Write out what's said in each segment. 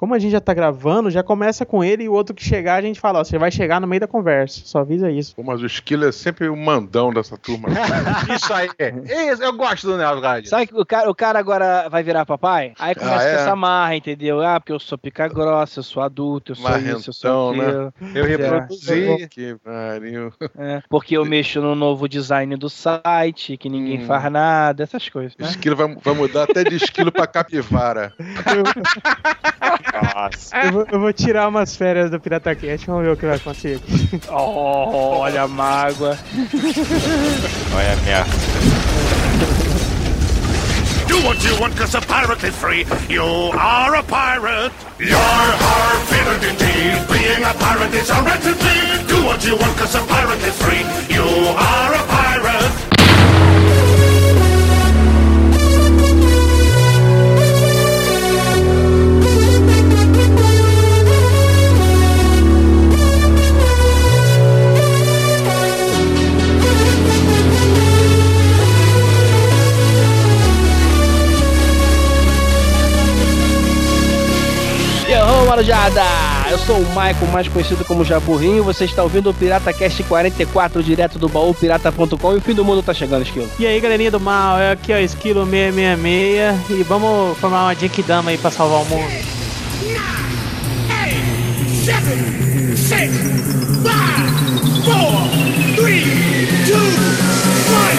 como a gente já tá gravando, já começa com ele e o outro que chegar, a gente fala, ó, você vai chegar no meio da conversa. Só avisa isso. Pô, mas o Esquilo é sempre o mandão dessa turma. Isso aí. Isso, eu gosto do Nelgard. Sabe que o cara, o cara agora vai virar papai? Aí começa Ah, é? com essa marra, entendeu? Ah, porque eu sou pica grossa, eu sou adulto, eu sou isso, eu sou Marrentão, aquilo. Eu É. reproduzi. que pariu. É, porque eu mexo no novo design do site, que ninguém Hum. faz nada, essas coisas. Né? Esquilo vai, vai mudar até de esquilo pra capivara. Nossa. Eu vou, eu vou tirar umas férias do Pirata Cast, vamos ver o que vai acontecer aqui. Oh, olha a mágoa. Olha a merda. Do what you want, cause a pirate is free. You are a pirate. You're our favorite indeed. Being a pirate is a be. Do what you want, cause a pirate is free. You are a pirate. Marujada! Eu sou o Michael, mais conhecido como Jaburrinho. Você está ouvindo o Pirata Cast 44, direto do baú pirata.com. E o fim do mundo tá chegando, Esquilo. E aí, galerinha do mal, é aqui ó, Esquilo 666 e vamos formar uma Jinkidama aí pra salvar o mundo. Seven, six, five, four, three, two, one.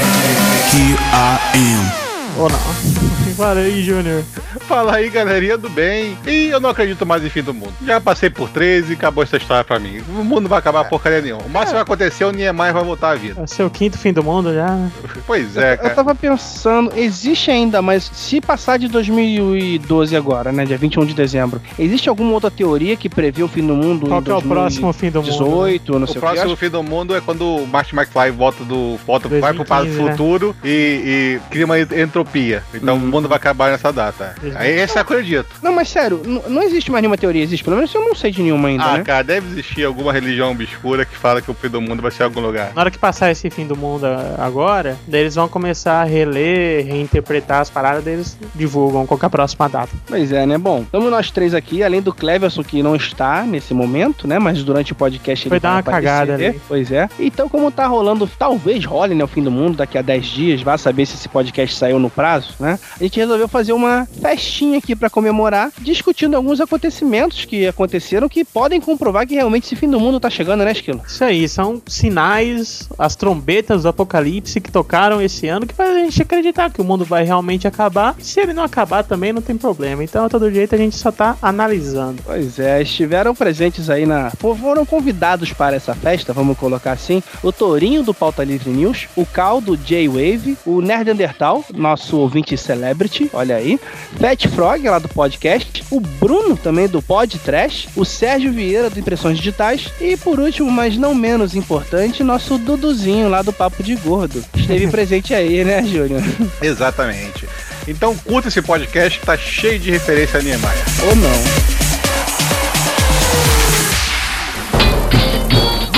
Here I am. Ou não? Fala aí, Júnior. Fala aí, galerinha do bem. E eu não acredito mais em fim do mundo. Já passei por 13 e acabou essa história pra mim. O mundo não vai acabar porcaria nenhuma. O máximo que vai acontecer, o Niemeyer vai voltar à vida. É o seu quinto fim do mundo já. né? Pois é, Eu cara. tava pensando, existe ainda, mas se passar de 2012 agora, né, dia 21 de dezembro, existe alguma outra teoria que prevê o fim do mundo Qual em que é o próximo fim do mundo? né? 2018, não O sei o, próximo que? fim do mundo é quando o Martin McFly volta do. Volta, vai pro 2015, né? futuro e, e cria uma entropia. Então Hum. o mundo vai acabar nessa data. Aí esse eu acredito. Não, mas sério, não existe mais nenhuma teoria, existe? Pelo menos eu não sei de nenhuma ainda, Ah, né? cara, deve existir alguma religião obscura que fala que o fim do mundo vai ser em algum lugar. Na hora que passar esse fim do mundo agora, daí eles vão começar a reler, reinterpretar as paradas, daí eles divulgam qual que é a próxima data. Pois é, né? Bom, estamos nós três aqui, além do Cleverson, que não está nesse momento, né? Mas durante o podcast Foi ele dar vai uma aparecer. cagada ali. Pois é. Então, como tá rolando, talvez role, né? O fim do mundo daqui a 10 dias, vai saber se esse podcast saiu no prazo, né? A gente resolveu fazer uma festinha aqui pra comemorar, discutindo alguns acontecimentos que aconteceram que podem comprovar que realmente esse fim do mundo tá chegando, né, Esquilo? Isso aí, são sinais, as trombetas do apocalipse que tocaram esse ano que faz a gente acreditar que o mundo vai realmente acabar. E se ele não acabar também, não tem problema. Então, a todo jeito, a gente só tá analisando. Pois é, estiveram presentes aí na. fo- Foram convidados para essa festa, vamos colocar assim, o Tourinho do Pauta Livre News, o Cal do J-Wave, o Nerd Undertal, nosso ouvinte celebrity, olha aí, Fat Frog lá do podcast, o Bruno também do Pod Trash, o Sérgio Vieira do Impressões Digitais e por último, mas não menos importante, nosso Duduzinho lá do Papo de Gordo. Esteve presente aí, né, Júnior? Exatamente. Então curta esse podcast que tá cheio de referência a Niemeyer. Ou não?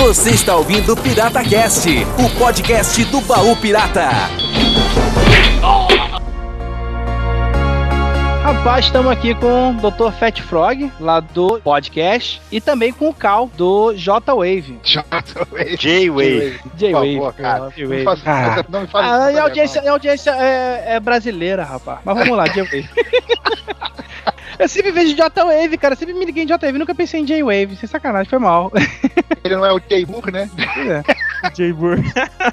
Você está ouvindo o Pirata Cast, o podcast do baú pirata. Rapaz, estamos aqui com o Dr. Fat Frog, lá do podcast, e também com o Cal, do J-Wave. J-Wave. J-Wave. favor, cara. pô, Não J-Wave. faça- Ah. não me fale Ah, e a audiência, a audiência é, é brasileira, rapaz. Mas vamos lá, J-Wave. Eu sempre vejo J-Wave, cara. Eu sempre me liguei em J-Wave. Nunca pensei em J-Wave. Sem sacanagem, foi mal. Ele não é o J-Burr, né? J-Bur.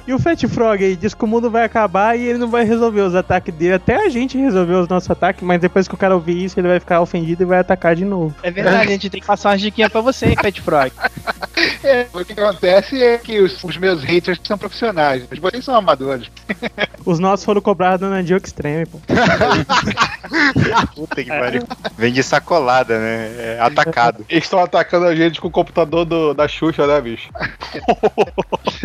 e o Fat Frog aí diz que o mundo vai acabar e ele não vai resolver os ataques dele. Até a gente resolveu os nossos ataques, mas depois que o cara ouvir isso, ele vai ficar ofendido e vai atacar de novo. É verdade, a gente tem que passar umas diquinhas pra você, hein, Fat Frog. É, o que acontece é que os, os meus haters são profissionais, mas vocês são amadores. Os nossos foram cobrados na Joke Extreme, pô. Puta que pariu. Vem de sacolada, né? É atacado. Eles estão atacando a gente com o computador do- da Xuxa, né, bicho?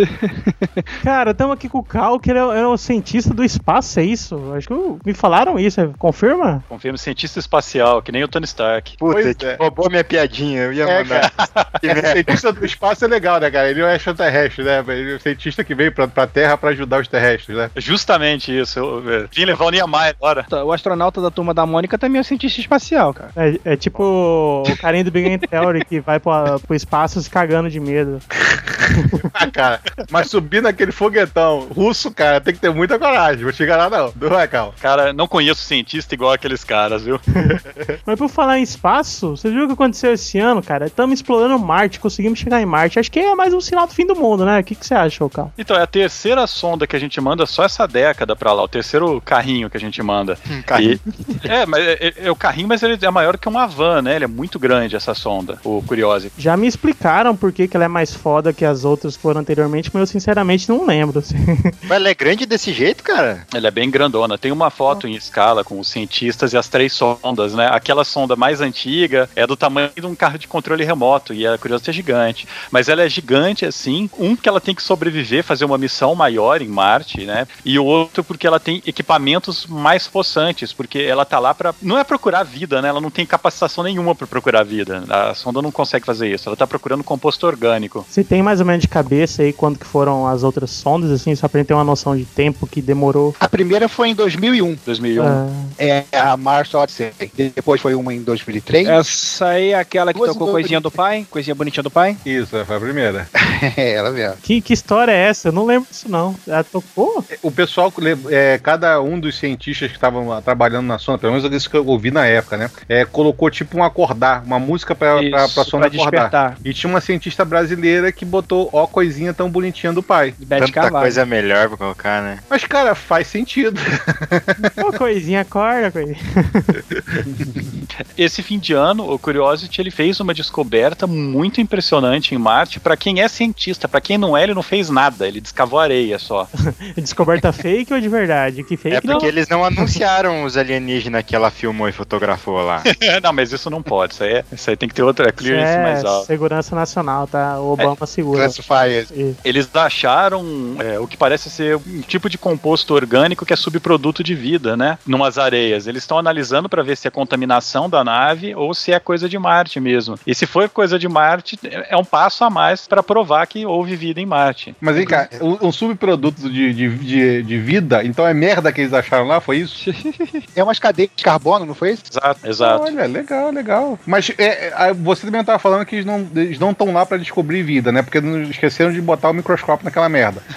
Cara, estamos aqui com o Cal, que ele é, é o cientista do espaço, é isso? Acho que me falaram isso, é- confirma? Confirma cientista espacial, que nem o Tony Stark. Puta, Pois tipo, é. roubou minha piadinha, eu ia É, mandar. Cientista do espaço é legal, né, cara? Ele é um extraterrestre, né? Ele é o cientista que veio pra, pra Terra pra ajudar os terrestres, né? Justamente isso. Eu, eu vim levar o Niemeyer agora. O astronauta da turma da Mônica também é um cientista espacial, cara. É, é tipo o carinha do Big Bang Theory que vai pro, pro espaço se cagando de medo. Ah, cara, mas subir naquele foguetão russo, cara, tem que ter muita coragem. Vou chegar lá, não. Não é, Cal? Cara, não conheço cientista igual aqueles caras, viu? Mas por falar em espaço, você viu o que aconteceu esse ano, cara? Estamos explorando Marte, conseguimos chegar em Marte. Acho que é mais um sinal do fim do mundo, né? O que, que você acha, ô Cal? Então, é a terceira sonda que a gente manda só essa década pra lá, o terceiro carrinho que a gente manda. carrinho. E- é, mas é, é- é o carrinho, mas ele é maior que uma van, né? Ele é muito grande, essa sonda, o Curiosity. Já me explicaram por que, que ela é mais foda que as outras que foram anteriormente, mas eu sinceramente não lembro. assim. Mas ela é grande desse jeito, cara? Ela é bem grandona. Tem uma foto em escala com os cientistas e as três sondas, né? Aquela sonda mais antiga é do tamanho de um carro de controle remoto e a Curiosity é gigante. Mas ela é gigante assim, um que ela tem que sobreviver, fazer uma missão maior em Marte, né? E o outro porque ela tem equipamentos mais possantes, porque ela tá lá pra. não é procurar vida, né? Ela não tem capacitação nenhuma pra procurar vida. A sonda não consegue fazer isso. Ela tá procurando composto orgânico. Você tem mais ou menos de cabeça aí quando que foram as outras sondas, assim, só pra gente ter uma noção de tempo que demorou. A primeira foi em 2001. 2001. Ah, É a Mars Odyssey. Depois foi uma em 2003. Essa aí é aquela que Duas tocou coisinha do pai, coisinha bonitinha do pai. Isso, foi a primeira. É, ela mesmo. que, que história é essa? Eu não lembro disso, não. Ela tocou? O pessoal, é, cada um dos cientistas que estavam trabalhando na sonda, pelo menos isso que eu ouvi na época, né? É, colocou tipo um acordar, uma música pra, pra, pra Isso, sonda pra acordar. despertar. E tinha uma cientista brasileira que botou ó coisinha tão bonitinha do pai. Beth Tanta Carvalho. coisa melhor pra colocar, né? Mas, cara, faz sentido. Ô, coisinha, acorda, coisinha. Esse fim de ano, o Curiosity ele fez uma descoberta muito impressionante em Marte. Pra quem é cientista, pra quem não é, ele não fez nada. Ele descavou areia só. Descoberta fake ou de verdade? Que fake É não. porque eles não anunciaram os alienígenas que ela filmou e fotografou lá. não, mas isso não pode. Isso aí, é- isso aí tem que ter outra clearance é mais alta. segurança nacional, tá? O Obama segura. Classifiers. Isso. Eles acharam é, o que parece ser um tipo de composto orgânico que é subproduto de vida, né? Numas areias. Eles estão analisando para ver se é contaminação da nave ou se é coisa de Marte mesmo. E se for coisa de Marte, é é um passo a mais para provar que houve vida em Marte. Mas vem cá, um, um subproduto de, de, de, de vida, então é merda que eles acharam lá, foi isso? É umas cadeias de carbono, não foi isso? Exato, exato. Olha, legal, legal. Mas é, é, você também estava falando que eles não eles não estão lá pra descobrir vida, né? Porque esqueceram de botar o microscópio naquela merda.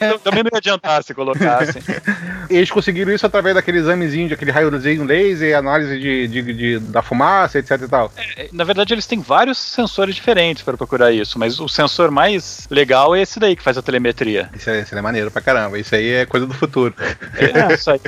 Não, Também não ia adiantar se colocassem. Eles conseguiram isso através daquele examezinho, de aquele raiozinho laser, análise de, de, de- da fumaça, etc e tal. Na verdade, eles têm vários sensores diferentes para procurar isso, mas o sensor mais legal é esse daí que faz a telemetria. Isso é, é maneiro pra caramba. Isso aí é coisa do futuro. É, isso aí,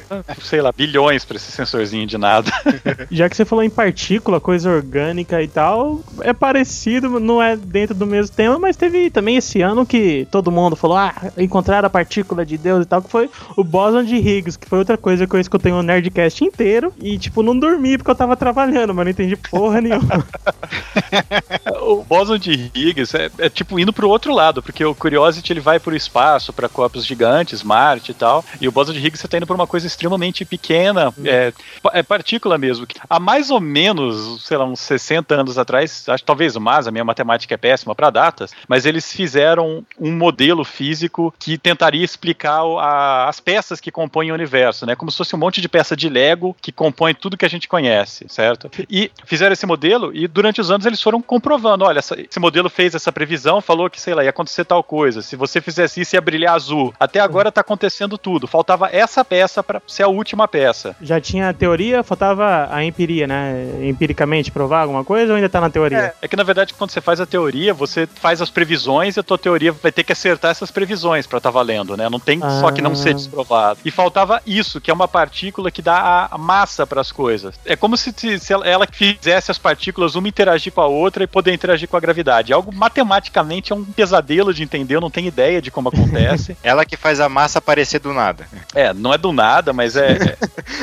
sei lá, bilhões para esse sensorzinho de nada. Já que você falou em partícula, coisa orgânica e tal, é parecido, não é dentro do mesmo tema, mas teve também esse ano que todo mundo falou, ah, encontraram a partícula de Deus e tal, que foi o Boson de Higgs, que foi outra coisa que eu escutei um Nerdcast inteiro e, tipo, não dormi porque eu tava trabalhando, mas não entendi porra nenhuma. o bóson de Higgs é, é tipo indo pro outro lado, porque o Curiosity ele vai pro espaço, para corpos gigantes, Marte e tal, e o bóson de Higgs você tá indo pra uma coisa extremamente pequena, é, pa- é partícula mesmo. Há mais ou menos, sei lá, uns 60 anos atrás, acho talvez mais, a minha matemática é péssima para datas, mas eles fizeram um modelo físico que tentaria explicar a- as peças que compõem o universo, né? Como se fosse um monte de peça de Lego que compõe tudo que a gente conhece, certo? E fizeram esse modelo e durante os anos eles foram comprovando, olha, essa- esse modelo fez essa previsão, falou que, sei lá, ia acontecer tal coisa, se você fizesse isso ia brilhar azul. Até agora tá acontecendo tudo, faltava essa peça para ser a última peça. Já tinha a teoria, faltava a empiria, né? Empiricamente provar alguma coisa ou ainda tá na teoria? É, é que na verdade quando você faz a teoria, você faz as previsões e a tua teoria vai ter que acertar essas previsões para estar valendo, né? Não tem só que não ser Ah. desprovado. E faltava isso, que é uma partícula que dá a- massa para as coisas. É como se, se- se ela- ela fizesse as partículas uma interagir com a outra e poder interagir com a gravidade. Algo matematicamente é um pesadelo de entender, eu não tenho ideia de como acontece. Ela que faz a massa aparecer do nada. é, não é do nada, mas é,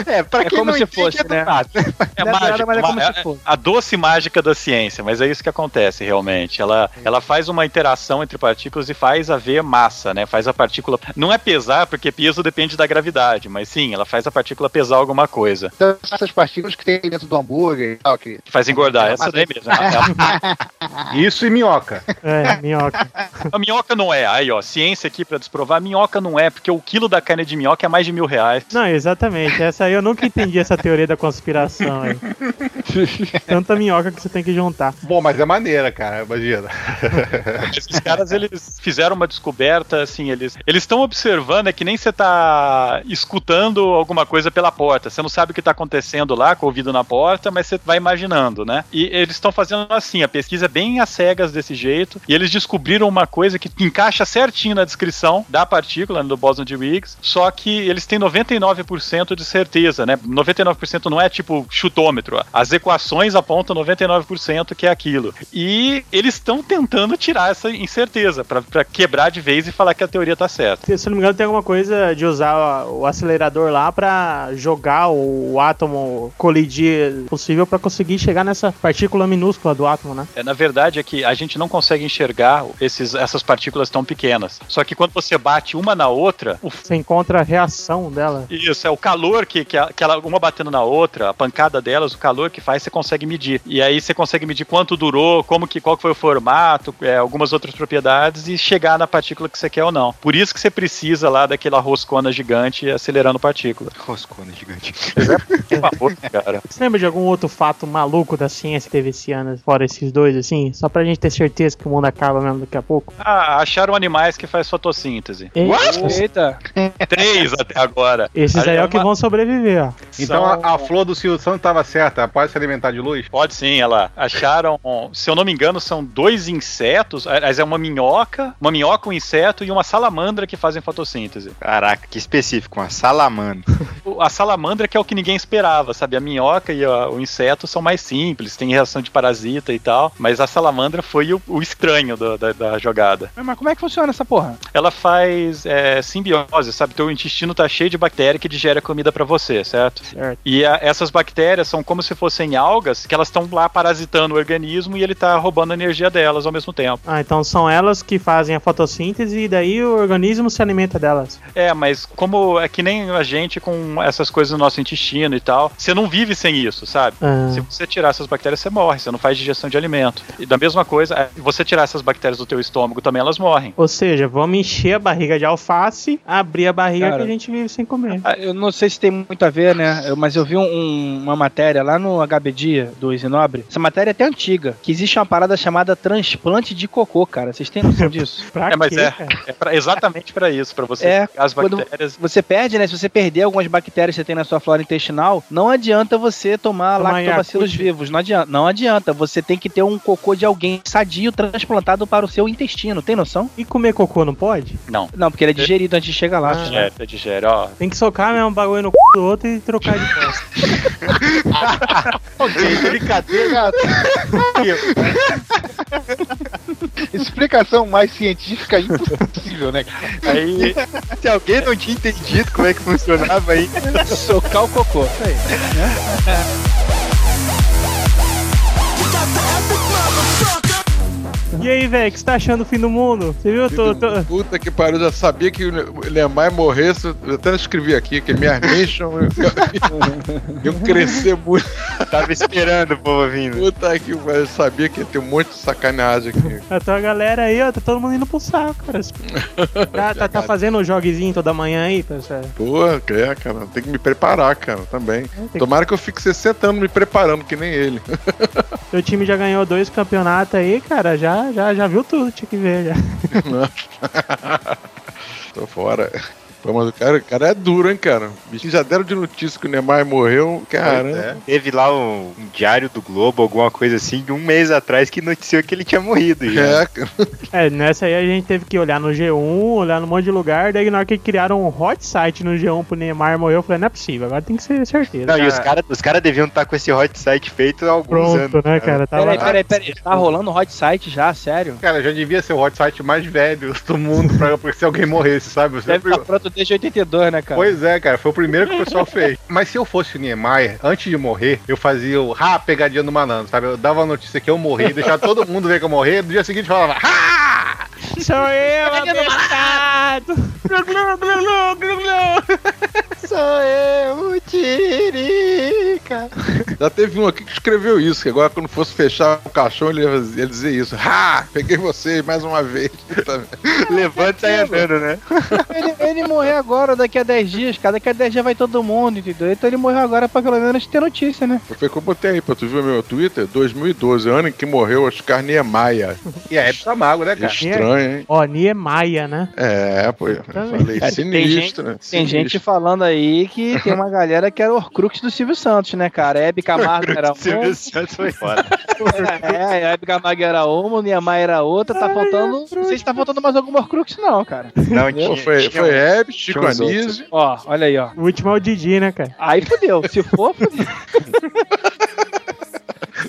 É, pra É quem como não se entende, fosse, é do né? nada. é é do nada, mágica. mas é como uma- se fosse. a doce mágica da ciência, mas é isso que acontece realmente. Ela, ela faz uma interação entre partículas e faz haver massa, né? Faz a partícula. Não é pesar, porque peso depende da gravidade, mas sim, ela faz a partícula pesar alguma coisa. Então, essas partículas que tem dentro do hambúrguer e tal, que Que faz engordar. Essa daí mesmo. Isso e minhoca. É, minhoca. a minhoca não é. Aí, ó, ciência aqui pra desprovar. A minhoca não é, porque o quilo da carne de minhoca é mais de mil reais. Não, exatamente. Essa aí eu nunca entendi essa teoria da conspiração aí. Tanta minhoca que você tem que juntar. Bom, mas é maneira, cara, imagina. Esses caras, eles fizeram uma descoberta, assim, eles eles estão observando, é que nem você tá escutando alguma coisa pela porta. Você não sabe o que tá acontecendo lá, com o ouvido na porta, mas você vai imaginando, né? E eles estão fazendo assim, a pesquisa é bem às cegas desse jeito, e eles descobriram uma coisa que encaixa certinho na descrição da partícula, do bóson de Higgs, só que eles têm 99% de certeza, né? 99% não é tipo chutômetro. As equações apontam 99% que é aquilo. E eles estão tentando tirar essa incerteza pra quebrar de vez e falar que a teoria tá certa. Se não me engano, tem alguma coisa de usar o acelerador lá pra jogar o átomo colidir possível pra conseguir chegar nessa partícula minúscula do átomo, né? É, na verdade é que a gente não consegue enxergar esses, essas partículas tão pequenas. Só que quando você bate uma na outra, o Você encontra a reação dela. Isso, é o calor que, que ela, uma batendo na outra, a pancada delas, o calor que faz, você consegue medir. E aí você consegue medir quanto durou, como que, qual que foi o formato, é, algumas outras propriedades e chegar na partícula que você quer ou não. Por isso que você precisa lá daquela roscona gigante acelerando partícula. Roscona gigante. Por favor, cara. Você lembra de algum outro fato maluco da ciência que teve esse ano, fora esses dois, assim? Só pra gente ter certeza que o mundo acaba mesmo daqui a pouco? Ah, acharam animais que faz fotossíntese. Eita. Três até agora. Esses aí é o que uma- vão sobreviver, ó. Então são- a, a flor do Silvio Santos estava certa, pode se alimentar de luz? Pode sim, ela acharam, se eu não me engano, são dois insetos, aliás, é uma minhoca, uma minhoca, um inseto e uma salamandra que fazem fotossíntese. Caraca, que específico, uma salamandra. A salamandra que é o que ninguém esperava, sabe? A minhoca e a- o inseto são mais simples, tem reação de parasita e tal, mas a salamandra foi o, o estranho do- da, da jogada. Mas como é que funciona essa porra? Ela faz é, simbiose, sabe? Teu intestino tá cheio de bactéria que digere a comida pra você, certo? Certo. E a- essas bactérias são como se fossem algas que elas estão lá parasitando o organismo e ele tá roubando a energia delas ao mesmo tempo. Ah, então são elas que fazem a fotossíntese e daí o organismo se alimenta delas. É, mas como é que nem a gente com essas coisas no nosso intestino e tal, você não vive sem isso, sabe? Ah. Se você tirar essas bactérias, você morre, você não faz digestão de alimento. E da mesma coisa, é, você tirar essas bactérias do teu estômago também, elas morrem. Ou seja, vamos encher a barriga de alface, abrir a barriga Cara. que a gente vive sem comer. Ah, Eu não sei se tem muito a ver, né? Mas eu vi um- um- uma matéria lá no HB Dia do Isinobre. Essa matéria é até antiga. Que existe uma parada chamada transplante de cocô, cara. Vocês têm noção disso? Pra é, mas quê, é, é pra- exatamente pra isso, pra você É, pegar as bactérias. Você perde, né? Se você perder algumas bactérias que você tem na sua flora intestinal, não adianta você tomar Tomar lactobacilos vivos. Não adianta, não adianta. Você tem que ter um cocô de alguém sadio transplantado para o seu intestino. Tem noção? E comer cocô não pode? Não. Não, porque ele é digerido antes de chegar lá. Ah. Digere, é, digere, ó. Tem que socar mesmo um bagulho no c do outro e trocar de bosta. Brincadeira. Explicação mais científica impossível, né? Aí, Se alguém não tinha entendido como é que funcionava aí, Socar o cocô. Isso aí. Motherfucker E aí, velho, o que você tá achando do fim do mundo? Você viu? Eu tô, tô- Puta que pariu, já sabia que o Lemar morresse. Eu até escrevi aqui que minhas mentions iam crescer muito. tava esperando o povo vindo. Puta que pariu, eu sabia que ia ter um monte de sacaneagem aqui. A tua galera aí, ó, tá todo mundo indo pro saco, cara. Tá, tá, tá fazendo um joguezinho toda manhã aí, pessoal? Pô, é, cara, tem que me preparar, cara, também. que- Tomara que eu fique 60 anos me preparando, que nem ele. Teu time já ganhou dois campeonatos aí, cara. Já, já, já viu tudo, tinha que ver já. Tô fora. Pô, mas o cara, o cara é duro, hein, cara? O bichinho já deram de notícia que o Neymar morreu, caramba. Teve lá um, um diário do Globo, alguma coisa assim, de um mês atrás que noticiou que ele tinha morrido. Já. É, cara. É, nessa aí a gente teve que olhar no G1, olhar num monte de lugar, daí na hora que criaram um hot site no G1 pro Neymar morreu, eu falei, não é possível, agora tem que ser certeza. Não, e os caras os cara deviam estar com esse hot site feito há alguns Pronto, anos. né, cara? Tava... Peraí, peraí, peraí. Tá rolando hot site já, sério? Cara, já devia ser o hot site mais velho do mundo pra, pra se alguém morresse, sabe? Você Deve estar pronto desde 82, né, cara? Pois é, cara, foi o primeiro que o pessoal fez. Mas se eu fosse o Niemeyer, antes de morrer, eu fazia o ha, pegadinha do malandro, sabe? Eu dava a notícia que eu morri, deixava todo mundo ver que eu morri, no dia seguinte falava, ha! Sou eu, abestado! Sou eu, o Tiririca. Já teve um aqui que escreveu isso, que agora quando fosse fechar o caixão ele ia, dizer isso. Ha! Peguei você mais uma vez. Levanta e sai andando, né? Ele, ele morreu agora, daqui a 10 dias, cara. Daqui a 10 dias vai todo mundo, entendeu? Então ele morreu agora pra pelo menos ter notícia, né? Foi que eu botei aí, pra tu ver meu Twitter, 2012, ano em que morreu Oscar Niemeyer. E a época mago, né, cara? Estranho, hein? Ó, Niemeyer, né? É, pô, eu falei Cara, sinistro, tem gente, né? Tem gente falando aí que tem uma galera que era o Horcrux do Silvio Santos, né, cara? Hebe Camargo era um. Silvio Santos foi foda. É, a Hebe Camargo era uma, Niemeyer era outra. Tá faltando. Não sei se tá faltando mais algum Horcrux, não, cara. Não, tinha, foi, tinha foi Hebe, Chico Anísio. Ó, olha aí, ó. O último é o Didi, né, cara? Aí fudeu. Se for, fudeu.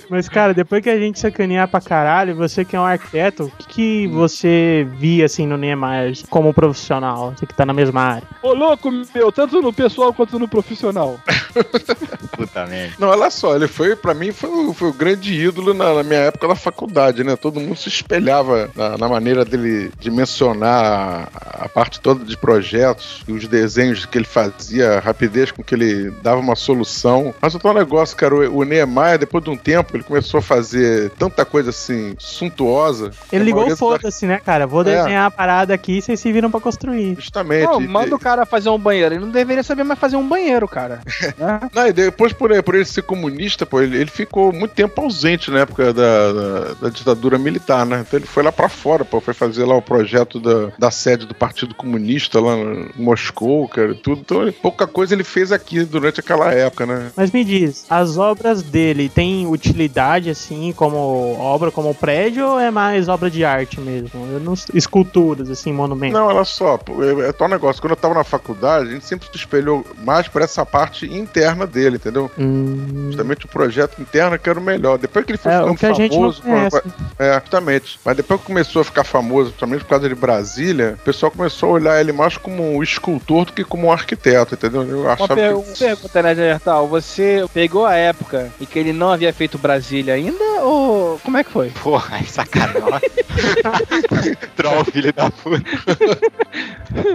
Mas, cara, depois que a gente sacanear pra caralho, você que é um arquiteto, o que, que você via, assim, no Niemeyer como profissional? Você que tá na mesma área. Ô, louco, meu, tanto no pessoal quanto no profissional. Puta merda. Não, olha só, ele foi, pra mim, foi, o- foi o grande ídolo na, na minha época da faculdade, né? Todo mundo se espelhava na, na maneira dele de mencionar a, a parte toda de projetos e os desenhos que ele fazia, a rapidez com que ele dava uma solução. Mas outro negócio, cara, o, o Niemeyer, depois de um tempo, ele começou a fazer tanta coisa assim, suntuosa. Ele A ligou o foda-se, né, cara? Vou É. desenhar a parada aqui e vocês se viram pra construir. Justamente. Não, E- manda o cara fazer um banheiro. Ele não deveria saber mais fazer um banheiro, cara. Né? Não, e depois, por, por ele ser comunista, pô, ele, ele ficou muito tempo ausente na época da, da, da ditadura militar, né? Então ele foi lá pra fora, pô, foi fazer lá o projeto da, da sede do Partido Comunista lá em Moscou, cara, e tudo. Então ele- pouca coisa ele fez aqui durante aquela época, né? Mas me diz, as obras dele têm utilidade, assim, como obra, como prédio, ou é mais obra de arte mesmo? Eu não- esculturas, assim, monumentos. Não, olha só, é, é tal negócio. Quando eu tava na faculdade, a gente sempre se espelhou mais por essa parte interna dele, entendeu? Hum, Justamente o projeto interno que era o melhor. Depois que ele foi É, ficando o que a gente não famoso. É, justamente. Mas depois que começou a ficar famoso, principalmente por causa de Brasília, o pessoal começou a olhar ele mais como um escultor do que como um arquiteto, entendeu? Eu Uma, achava per- que. uma pergunta, né, Gertal? Você pegou a época em que ele não havia feito Brasília ainda? Ou como é que foi? Porra, é sacanagem. Troll, filho da puta.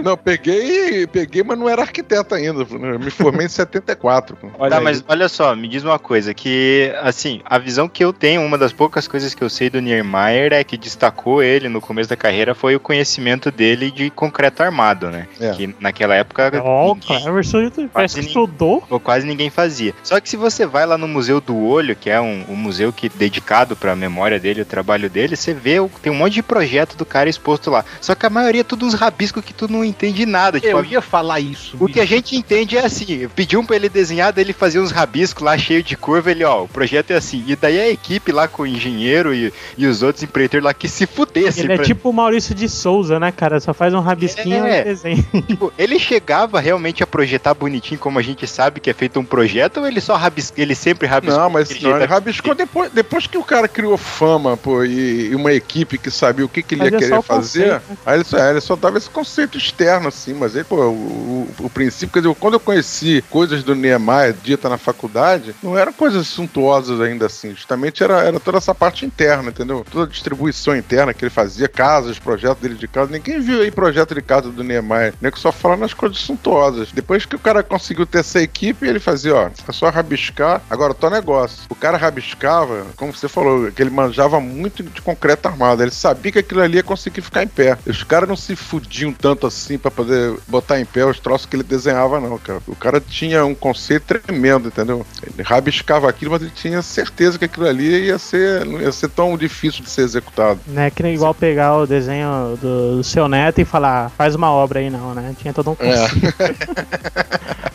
Não, peguei, peguei, mas não era arquiteto ainda. Eu me formei em 74. pô. Olha Tá, mas olha só, me diz uma coisa, que, assim, a visão que eu tenho, uma das poucas coisas que eu sei do Niemeyer é que destacou ele no começo da carreira foi o conhecimento dele de concreto armado, né? É. Que naquela época ninguém- Cleverson parece que estudou. ou quase ninguém fazia. Só que se você vai lá no Museu do Olho, que é um, um museu que dedicado para a memória dele, o trabalho dele, você vê, o- tem um monte de projeto do cara exposto lá. Só que a maioria é tudo uns rabiscos que tu não entende nada. Tipo, Eu ia falar isso. o que a gente entende é assim, pediu pra ele desenhar, daí ele fazia uns rabiscos lá cheio de curva, ele, ó, o projeto é assim. E daí a equipe lá com o engenheiro e, e os outros empreiteiros lá que se fudessem. Ele é pra- tipo o Maurício de Souza, né, cara? Só faz um rabisquinho É. e desenha. Tipo, ele chegava realmente a projetar bonitinho, como a gente sabe que é feito um projeto, ou ele só rabisca, ele sempre rabiscou Não, mas não, ele rabiscou depois, depois que o cara criou fama, pô, e, e uma equipe que sabia o que, que ele Mas ia é querer fazer. conceito, né? Aí ele só, é, ele só dava esse conceito externo, assim, mas aí, pô, o, o, o princípio, quer dizer, quando eu conheci coisas do Niemeyer dita na faculdade, não eram coisas suntuosas ainda assim, justamente era, era toda essa parte interna, entendeu? Toda a distribuição interna que ele fazia, casas, projetos dele de casa. Ninguém viu aí projeto de casa do Niemeyer, nem que só fala nas coisas suntuosas. Depois que o cara conseguiu ter essa equipe, ele fazia, ó, é só rabiscar. Agora, teu negócio. O cara rabiscava como como você falou, que ele manjava muito de concreto armado. Ele sabia que aquilo ali ia conseguir ficar em pé. Os caras não se fudiam tanto assim pra poder botar em pé os troços que ele desenhava, não, cara. O cara tinha um conceito tremendo, entendeu? Ele rabiscava aquilo, mas ele tinha certeza que aquilo ali ia ser, não ia ser tão difícil de ser executado. Não é que nem igual pegar o desenho do, do seu neto e falar, faz uma obra aí, não, né? Tinha todo um conceito. É,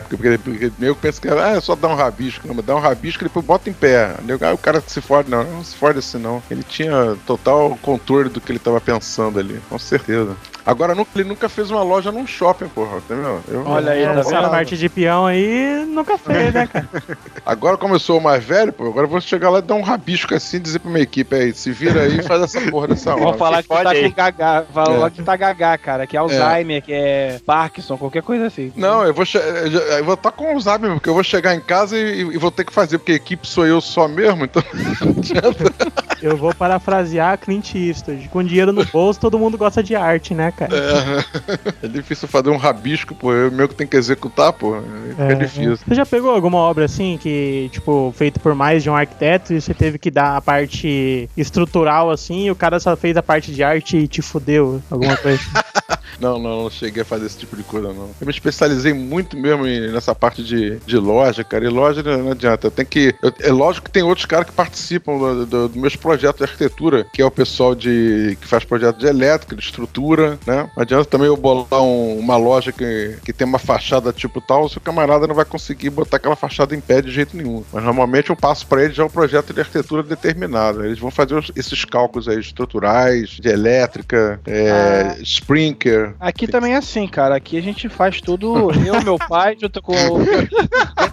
porque, porque, porque nego pensa que ah, é só dar um rabisco, não, mas dá um rabisco e depois bota em pé. Nego, ah, o cara se fode, não, não se fode assim não. Ele tinha total controle do que ele tava pensando ali, com certeza. Agora, ele nunca fez uma loja num shopping, porra, entendeu? Eu- Olha aí, tá Essa vendo? parte de peão aí nunca fez, né, cara? Agora, como eu sou o mais velho, pô, agora eu vou chegar lá e dar um rabisco assim e dizer pra minha equipe aí, se vira aí e faz essa porra dessa Vamos obra. falar que tá aí. com gagá, falar É. que tá gagá, cara, que é Alzheimer, que é Parkinson, qualquer coisa assim. Não, eu vou, eu vou estar com o Zab mesmo, porque eu vou chegar em casa e, e vou ter que fazer, porque a equipe sou eu só mesmo, então não adianta. Eu vou parafrasear Clint Eastwood. Com dinheiro no bolso, todo mundo gosta de arte, né, cara? É, é difícil fazer um rabisco, pô. Eu meu que tenho que executar, pô. É, difícil. Você já pegou alguma obra assim que, tipo, feito por mais de um arquiteto e você teve que dar a parte estrutural assim e o cara só fez a parte de arte e te fudeu? Alguma coisa? Não, não, não cheguei a fazer esse tipo de coisa, não. Eu me especializei muito mesmo nessa parte de, de loja, cara. E loja não, não adianta. Tenho que. eu- é lógico que tem outros caras que participam do- do- dos meus projetos de arquitetura, que é o pessoal de que faz projeto de elétrica, de estrutura, né? Não adianta também eu bolar um- uma loja que, que tem uma fachada tipo tal, o camarada não vai conseguir botar aquela fachada em pé de jeito nenhum. Mas normalmente eu passo pra eles já o projeto de arquitetura determinado. Eles vão fazer os- esses cálculos aí estruturais, de elétrica, é, sprinkler, Aqui também é assim, cara. Aqui a gente faz tudo. Eu, meu pai, junto com.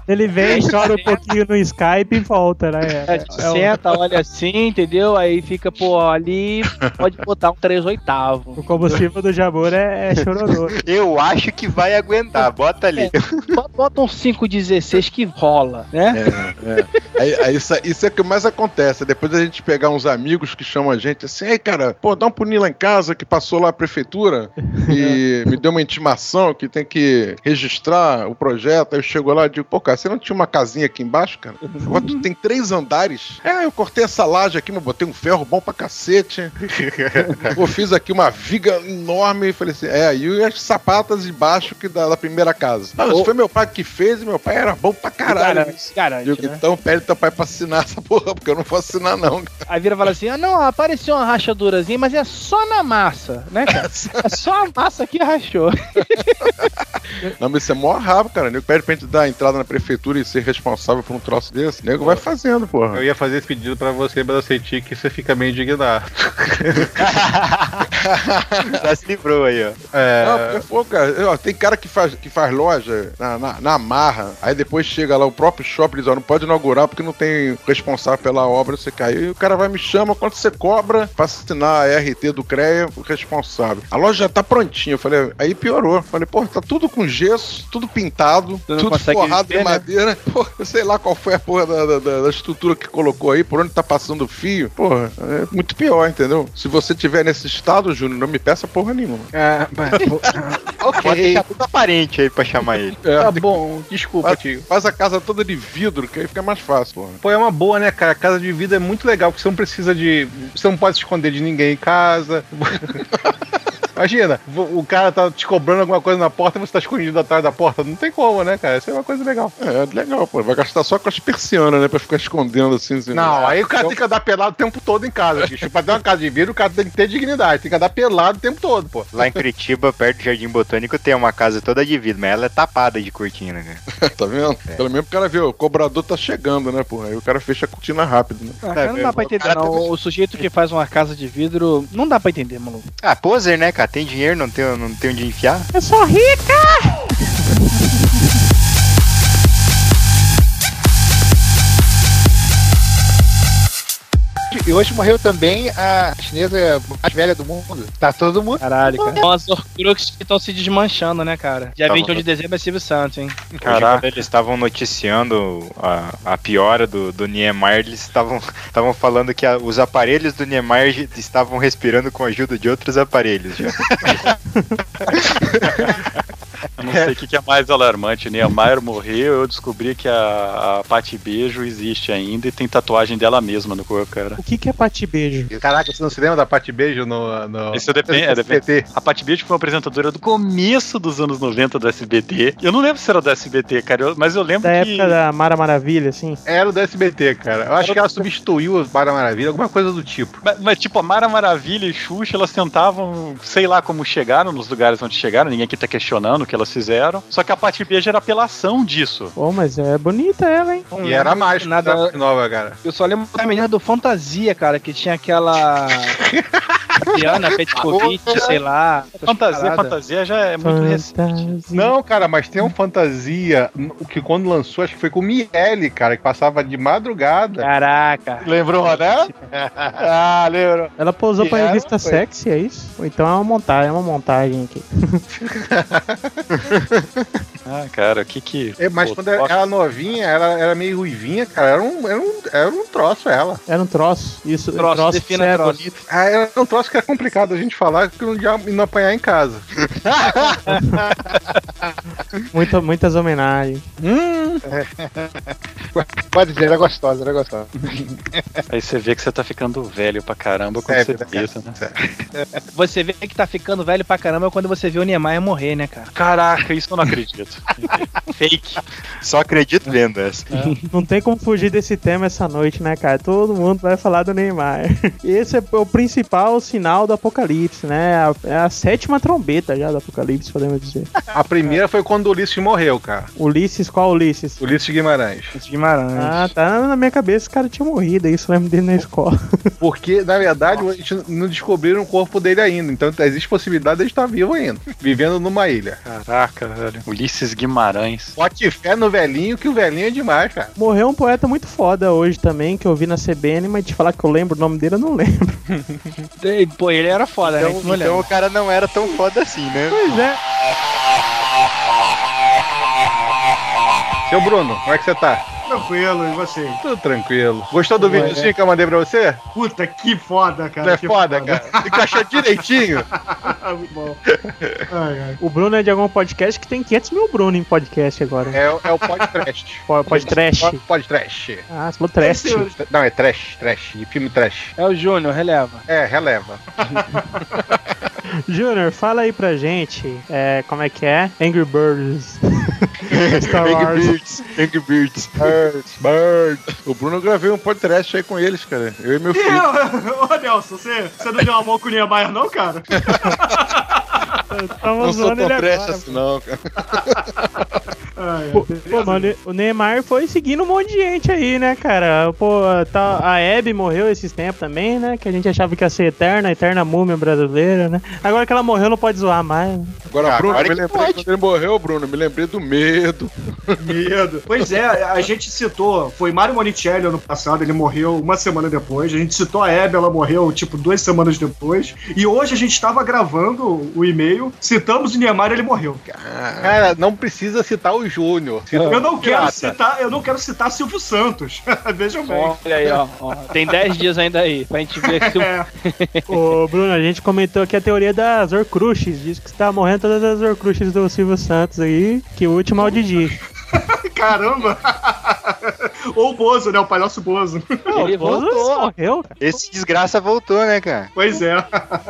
Ele vem, chora um pouquinho no Skype e volta, né? A É, gente é senta, olha assim, entendeu? Aí fica, pô, ali pode botar um 3 oitavo. o combustível do Jabor é, é chororô. Eu acho que vai aguentar, bota ali. Bota- Bota um 516 que rola, né? Aí, aí isso, isso é o que mais acontece. Depois a gente pegar uns amigos que chamam a gente assim, ei, cara, pô, dá um pulinho lá em casa que passou lá a prefeitura e me deu uma intimação que tem que registrar o projeto. Aí eu chego lá e digo, pô, cara, você não tinha uma casinha aqui embaixo, cara? Agora tu tem três andares. É, eu cortei essa laje aqui, mas botei um ferro bom pra cacete. Pô, fiz aqui uma viga enorme e falei assim, é, e as sapatas embaixo que da, da primeira casa. Ah, isso foi meu pai que fez e meu pai era bom pra caralho. Garante, garante, Digo, né? Então pede teu pai pra assinar essa porra, porque eu não vou assinar, não. Aí vira e fala assim: ah, não, apareceu uma rachadurazinha, mas é só na massa, né, cara? É só a massa que rachou. Não, mas isso é mó rabo, cara. Nego pede pra gente dar entrada na prefeitura e ser responsável por um troço desse. Nego vai fazendo, porra. Eu ia fazer esse pedido pra você, mas eu senti que você fica meio indignado. Já se livrou aí, ó. É, Não, porque, pô, cara, ó, tem cara que faz, que faz loja na, na, na marra, aí depois chega lá o próprio shopping e diz, ó, não pode inaugurar porque não tem responsável pela obra, você caiu. E o cara vai me chama, quando você cobra pra assinar a RT do CREA, o responsável. A loja já tá prontinha. Eu falei, aí piorou. Eu falei, pô, tá tudo com gesso, tudo pintado, tudo forrado ver, de né? madeira. Pô, eu sei lá qual foi a porra da, da- da- estrutura que colocou aí, por onde tá passando o fio. Porra, é muito pior, entendeu? Se você tiver nesse estado, Júnior, não me peça porra nenhuma. é, mas- Pode ok. deixar tudo aparente aí pra chamar ele. É, Tá bom, desculpa, Faz, tio. faz a casa toda de vidro, que aí fica mais fácil, porra. Pô, é uma boa, né, cara? Casa de vida é muito legal, porque você não precisa de. Você não pode se esconder de ninguém em casa. Imagina, o cara tá te cobrando alguma coisa na porta e você tá escondido atrás da porta. Não tem como, né, cara? Isso é uma coisa legal. É, legal, pô. Vai gastar só com as persianas, né? Pra ficar escondendo assim. assim. Não, aí o cara tem que andar pelado o tempo todo em casa, bicho. Pra ter uma casa de vidro, o cara tem que ter dignidade. Tem que andar pelado o tempo todo, pô. Lá em Curitiba, perto do Jardim Botânico, tem uma casa toda de vidro, mas ela é tapada de cortina, cara. tá vendo? Pelo menos o cara vê, o cobrador tá chegando, né, porra? Aí o cara fecha a cortina rápido, né? Ah, cara, não dá pra entender, não. O sujeito que faz uma casa de vidro, não dá pra entender, maluco. Ah, poser, né, cara? Tem dinheiro, não tem, não tem onde enfiar. Eu sou rica! E hoje morreu também a chinesa mais velha do mundo. Tá todo mundo. Caralho, cara. São as Horcruxes que estão se desmanchando, né, cara? Dia Tá 21 bom. de dezembro é Silvio Santos, hein? Hoje, quando eles estavam noticiando a, a piora do, do Niemeyer, eles estavam estavam falando que a- os aparelhos do Niemeyer estavam respirando com a ajuda de outros aparelhos já. Eu não sei o que, que é mais alarmante. Niemeyer morreu, eu descobri que a, a Pati Beijo existe ainda e tem tatuagem dela mesma no corpo, cara. O que, que é Pati Beijo? Caraca, você não se lembra da Pati Beijo no, no... Isso depende, é, depende. A Pati Beijo foi uma apresentadora do começo dos anos 90 do SBT. Eu não lembro se era do SBT, cara, eu- mas eu lembro Da que. época da Mara Maravilha, assim. Era o do SBT, cara. Eu acho que ela substituiu o Para Maravilha, alguma coisa do tipo. Mas, mas, tipo, a Mara Maravilha e Xuxa, elas tentavam, sei lá como chegaram nos lugares onde chegaram, ninguém aqui tá questionando que elas fizeram. Só que a Pati Beijo era apelação disso. Pô, mas é bonita ela, hein? E era mais Nada- nova, cara. Eu só lembro da menina do Fantasia, cara, que tinha aquela. Diana Petkovic, sei lá. Fantasia, fantasia já é muito recente. Não, cara, mas tem um fantasia o que quando lançou, acho que foi com o Miele, cara, que passava de madrugada. Caraca. Lembrou, né? ah, lembrou. Ela posou pra Era, revista foi. sexy, é isso? Ou então é uma montagem, é uma montagem aqui. Ah, cara, o que que. É, mas Pô, quando ela era novinha, ela era meio ruivinha, cara. Era um, era um, era um troço ela. Era um troço. Isso, Troço, um troço defina é troço. bonito. Ah, era um troço que é complicado a gente falar que não, ia- e não apanhar em casa. Muita, muitas homenagens. Pode dizer, era gostosa, era gostosa. Aí você vê que você tá ficando velho pra caramba quando Sério, você né, pensa, né? Você vê que tá ficando velho pra caramba quando você vê o Niemeyer morrer, né, cara? Caraca, isso eu não acredito. Fake. Só acredito vendo essa. Não tem como fugir desse tema essa noite, né, cara? Todo mundo vai falar do Neymar. Esse é o principal sinal do apocalipse, né? A- É a sétima trombeta já do apocalipse, podemos dizer. A primeira foi quando o Ulisses morreu, cara. Ulisses, qual Ulisses? Ulisses Guimarães. Esse Guimarães. Ah, tá na minha cabeça esse cara tinha morrido, isso eu lembro dele na escola. Porque, na verdade, a gente não descobriram o corpo dele ainda. Então existe possibilidade de ele estar vivo ainda. Vivendo numa ilha. Caraca, velho. Ulisses Guimarães. Bote fé no velhinho, que o velhinho é demais, cara. Morreu um poeta muito foda hoje também, que eu vi na CBN, mas te falar que eu lembro o nome dele, eu não lembro. Pô, ele era foda, né? Então, não então lembra. o cara não era tão foda assim, né? Pois é. Seu Bruno, como é que você tá? Tranquilo, e você? Tudo tranquilo. Gostou do videozinho que eu mandei pra você? Puta, que foda, cara. Não é que foda, cara? Encaixou direitinho. Muito bom. Ai, ai. O Bruno é de algum podcast que tem 500 mil Bruno em podcast agora. É, o- é o podcast. Po- Podcast. Pod- Podcast. Ah, você falou trash. Não, é trash, trash. De filme trash. É o Júnior, releva. É, releva. Júnior, fala aí pra gente é, como é que é Angry Birds. Star Wars. Birds. Angry Birds. Birds. Birds. O Bruno eu gravei um podcast aí com eles, cara. Eu e meu filho. Ô, Nelson, você, você não deu uma mão com o Niemeyer, não, cara? Tava Não sou tão agora. assim, não, cara. Ai. Pô, pô, mano, o Neymar foi seguindo um monte de gente aí, né, cara? Pô, tá, a Abby morreu esses tempos também, né? Que a gente achava que ia ser eterna, a eterna múmia brasileira, né? Agora que ela morreu, não pode zoar mais. né? Agora, Bruno, agora me lembrei pode. quando ele morreu, Bruno. Me lembrei do medo. Medo. Pois é, a gente citou, foi Mário Monicelli ano passado, ele morreu uma semana depois. A gente citou a Hebe, ela morreu tipo duas semanas depois. E hoje a gente estava gravando o e-mail, citamos o Niemeyer ele morreu. Cara, não precisa citar o Júnior. Cita Eu não quero pirata. citar, eu não quero citar Silvio Santos. Vejam bem. Olha aí, ó, ó. Tem 10 dias ainda aí, pra gente ver se o É, Ô, Bruno, a gente comentou aqui a teoria das Horcruxes. Diz que está morrendo todas as Horcruxes do Silvio Santos aí, que o último é o Didi. caramba! Ou o Bozo, né? O palhaço Bozo. ele o Bozo voltou. morreu? cara. Esse desgraça voltou, né, cara? Pois é.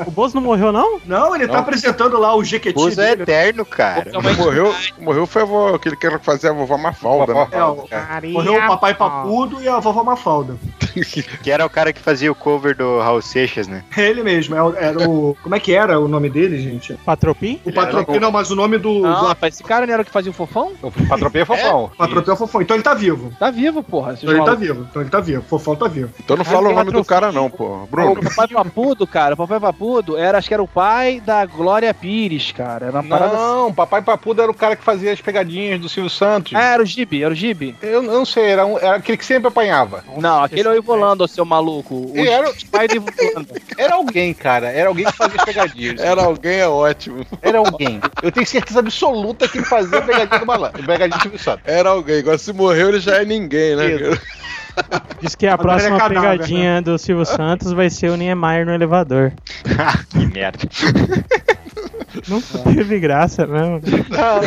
O Bozo não morreu, não? Não, ele tá apresentando lá o Jequiti Bozo é dele. eterno, cara. Morreu, morreu foi a vovó, que ele quer fazer a vovó Mafalda, né? É, o- Morreu o papai Papudo e a vovó Mafalda. Que era o cara que fazia o cover do Raul Seixas, né? É ele mesmo, é era o. Como é que era o nome dele, gente? Patropim? O Patropim, não, mas o nome do. Não, do rapaz, esse cara não era o que fazia o fofão? O Patropia Fofão. Patropim é Fofão. Então ele tá vivo. Tá vivo, porra. Então ele tá vivo. Então ele tá vivo. Fofão tá vivo. Então não fala o nome do cara, não, pô. Bruno. O papai papudo, cara, o papai papudo era, acho que era o pai da Glória Pires, cara. Era uma parada assim. Não, Papai Papudo era o cara que fazia as pegadinhas do Silvio Santos. Ah, era o Gibi, era o Gibi. Eu não sei, era, um- era aquele que sempre apanhava. Não, aquele é o Ivolando, seu maluco. O era- pai do Ivolando. Era alguém, cara. Era alguém que fazia as pegadinhas. Era alguém, é ótimo. Era alguém. Eu tenho certeza absoluta que ele fazia pegadinha do malandro. Pegadinha do Silvio Santos. Era alguém. Agora se morreu, ele já é ninguém, né? Diz que a Agora próxima ele é cadáver, pegadinha do Silvio Santos vai ser o Niemeyer no elevador. que merda. Nunca teve graça mesmo. Né, cara,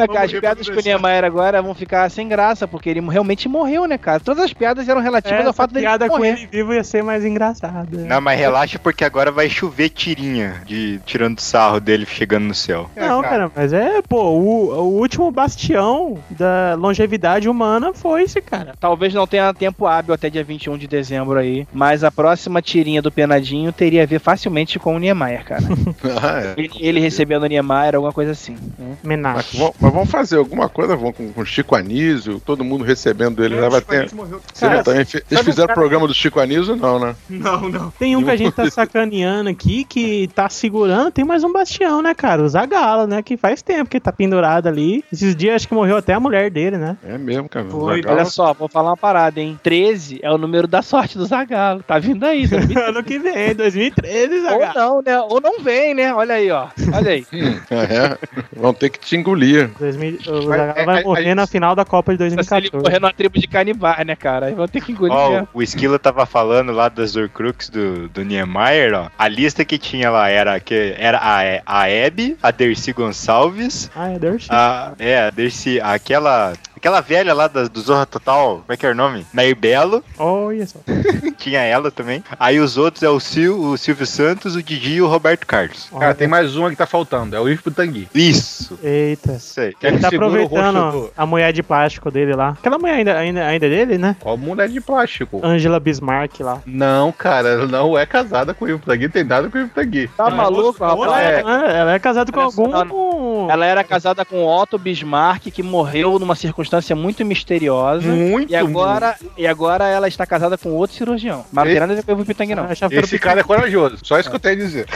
as piadas com o Niemeyer agora vão ficar sem graça, porque ele realmente morreu, né, cara? Todas as piadas eram relativas Essa ao fato dele piada com morrer. ele vivo ia ser mais engraçada. Não, mas relaxa porque agora vai chover tirinha de tirando sarro dele chegando no céu. Não, cara, mas é, pô, o, o último bastião da longevidade humana foi esse, cara. Talvez não tenha tempo hábil até dia 21 de dezembro aí, mas a próxima tirinha do Penadinho teria a ver facilmente com o Niemeyer, cara. Ah, é. ele, ele recebendo o Niemeyer, alguma coisa assim. né? Menage. Mas vamos fazer alguma coisa, vamos com, com o Chico Anísio, todo mundo recebendo ele. Já vai ter. Você não também fe- Eles fizeram o programa do Chico Anísio, não, né? Não, não. Tem um que a gente tá sacaneando aqui que tá segurando, tem mais um bastião, né, cara? O Zagalo, né? Que faz tempo que tá pendurado ali. Esses dias acho que morreu até a mulher dele, né? É mesmo, cara. Foi, Zagallo. Olha só, vou falar uma parada, hein? 13 é o número da sorte do Zagalo. Tá vindo aí, 2013. ano que vem, 2013, Ou Zagalo. não, né? Ou não vem, né? Olha aí, ó. Olha aí. É, vão ter que te engolir. 2000 o Mas, Zagalo é, vai a- morrer a na final da Copa de Se ele 2014. morrer numa tribo de canibais, né, cara? Aí vão ter que engolir Ó, o Esquilo tava falando lá das Horcrux do, do Niemeyer, ó. A lista que tinha lá era que era a, a Abby, a Dercy Gonçalves, Ah, é Dercy. a, é, a Dercy, aquela, aquela velha lá da, do Zorra Total, como é que era o nome? Nair Belo, Olha só. tinha ela também. Aí os outros é o, Sil, o Silvio Santos, o Didi e o Roberto Carlos. Cara, tem mais uma que tá faltando, é o Ivo Tangui. Isso, Eita. isso aí. Que é Ele que tá aproveitando a mulher de plástico dele lá. Aquela mulher ainda, ainda, ainda é dele, né? Qual mulher de plástico? Angela Bismarck lá. Não, cara, ela não é casada com o Ivo Tangui, tem nada com o Ivo Tangui. Tá maluco, outra- rapaz? É. Ela é casada com Olha só, algum. Ela era casada com Otto Bismarck, que morreu numa circunstância muito misteriosa. Muito, E agora, e agora ela está casada com outro cirurgião. Mas não tem nada a ver com o Pitang, não. Ah, Esse cara é corajoso, só isso que eu tenho a dizer.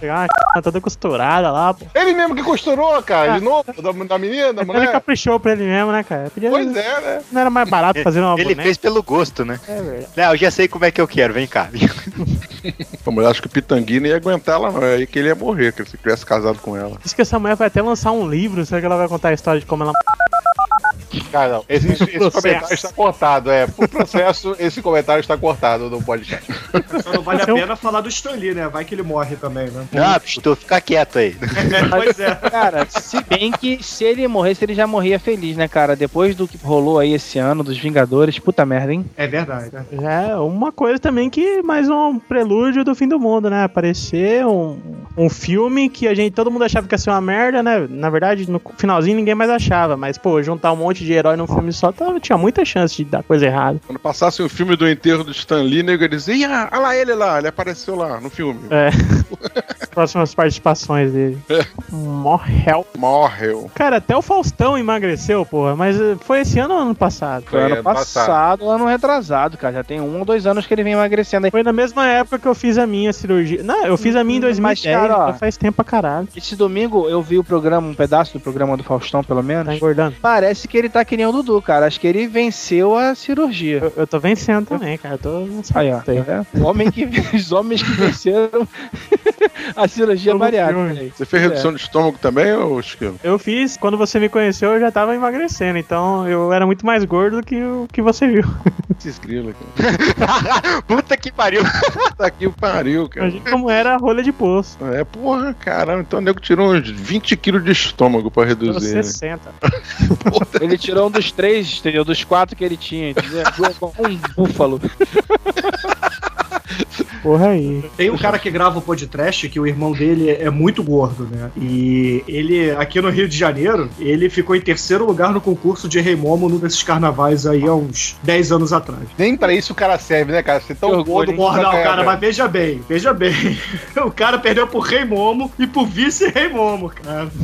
pegar uma toda costurada lá, pô. Ele mesmo que costurou, cara, de novo, da, da menina, da Mas ele mulher. caprichou pra ele mesmo, né, cara? Podia- Pois é, né? Não era mais barato fazer uma Ele boneca? fez pelo gosto, né? É verdade. Não, eu já sei como é que eu quero, vem cá. Mas eu acho que o Pitangui não ia aguentar ela, não. É aí que ele ia morrer, que se tivesse casado com ela. Diz que essa mulher vai até lançar um livro, será que ela vai contar a história de como ela. Cara, não. Esse, esse comentário está cortado, é. Por processo, esse comentário está cortado no podcast. Só não vale a Seu- pena falar do Stan Lee, né? Vai que ele morre também, né? Ah, tu fica quieto aí. pois é. Cara, se bem que se ele morresse, ele já morria feliz, né, cara? Depois do que rolou aí esse ano dos Vingadores, puta merda, hein? É verdade. né? É, uma coisa também que mais um prelúdio do fim do mundo, né? Aparecer um, um filme que a gente, todo mundo achava que ia ser uma merda, né? Na verdade, no finalzinho ninguém mais achava, mas, pô, juntar um monte de herói num filme só tava- tinha muita chance de dar coisa errada. Quando passasse o filme do enterro do Stan Lee, nego ia dizer, Ih, olha lá ele lá, ele apareceu lá no filme. É. Próximas participações dele. Morreu. Morreu. Cara, até o Faustão emagreceu, porra, mas eh, foi esse ano ou ano passado? Foi ano passado, ano retrasado, cara. Já tem um ou dois anos que ele vem emagrecendo aí. Foi na mesma época que eu fiz a minha cirurgia. Não, eu fiz a minha em Mas, 2010, cara, ó, então faz tempo pra caralho. Esse domingo eu vi o programa, um pedaço do programa do Faustão, pelo menos. Tá engordando. Parece que ele tá que nem o Dudu, cara. Acho que ele venceu a cirurgia. Eu, eu tô vencendo também, cara. Eu tô. Aí, ó. tá vendo? O homem que, os homens que venceram a cirurgia bariátrica. aí. Você fez redução de estômago também, ô Esquilo? Eu fiz, quando você me conheceu, eu já tava emagrecendo, então eu era muito mais gordo do que o que você viu. Esses grilos aqui. Puta que pariu. Aqui o pariu, cara. Imagina como era a rolha de poço. É, porra, caramba. Então o nego tirou uns 20 quilos de estômago pra Tirou reduzir. né? 60. Ele tirou um dos três, entendeu? Dos quatro que ele tinha, entendeu? Um búfalo. Porra aí. Tem um cara que grava o podcast que o irmão dele é muito gordo, né? E ele, aqui no Rio de Janeiro, ele ficou em terceiro lugar no concurso de Rei Momo num desses carnavais aí há uns 10 anos atrás. Nem pra isso o cara serve, né, cara? Você é tão Que orgulho, gordo? Porra, não, cara, mas veja bem, veja bem. O cara perdeu pro Rei Momo e pro vice-Rei Momo, cara.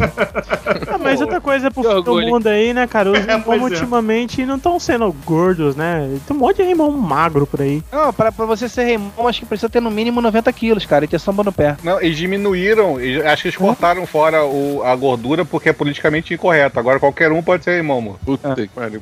Ah, mas outra coisa pro Que fim do orgulho. mundo aí, né, cara? Os É, pois é. ultimamente não estão sendo gordos, né? Tem um monte de irmão magro por aí. Não, pra, pra você ser Raymond, acho que precisa ter no mínimo 90 quilos, cara, e ter samba no pé. Não, eles diminuíram, e acho que eles cortaram fora o- a gordura porque é politicamente incorreto. Agora qualquer um pode ser irmão. Puta que pariu.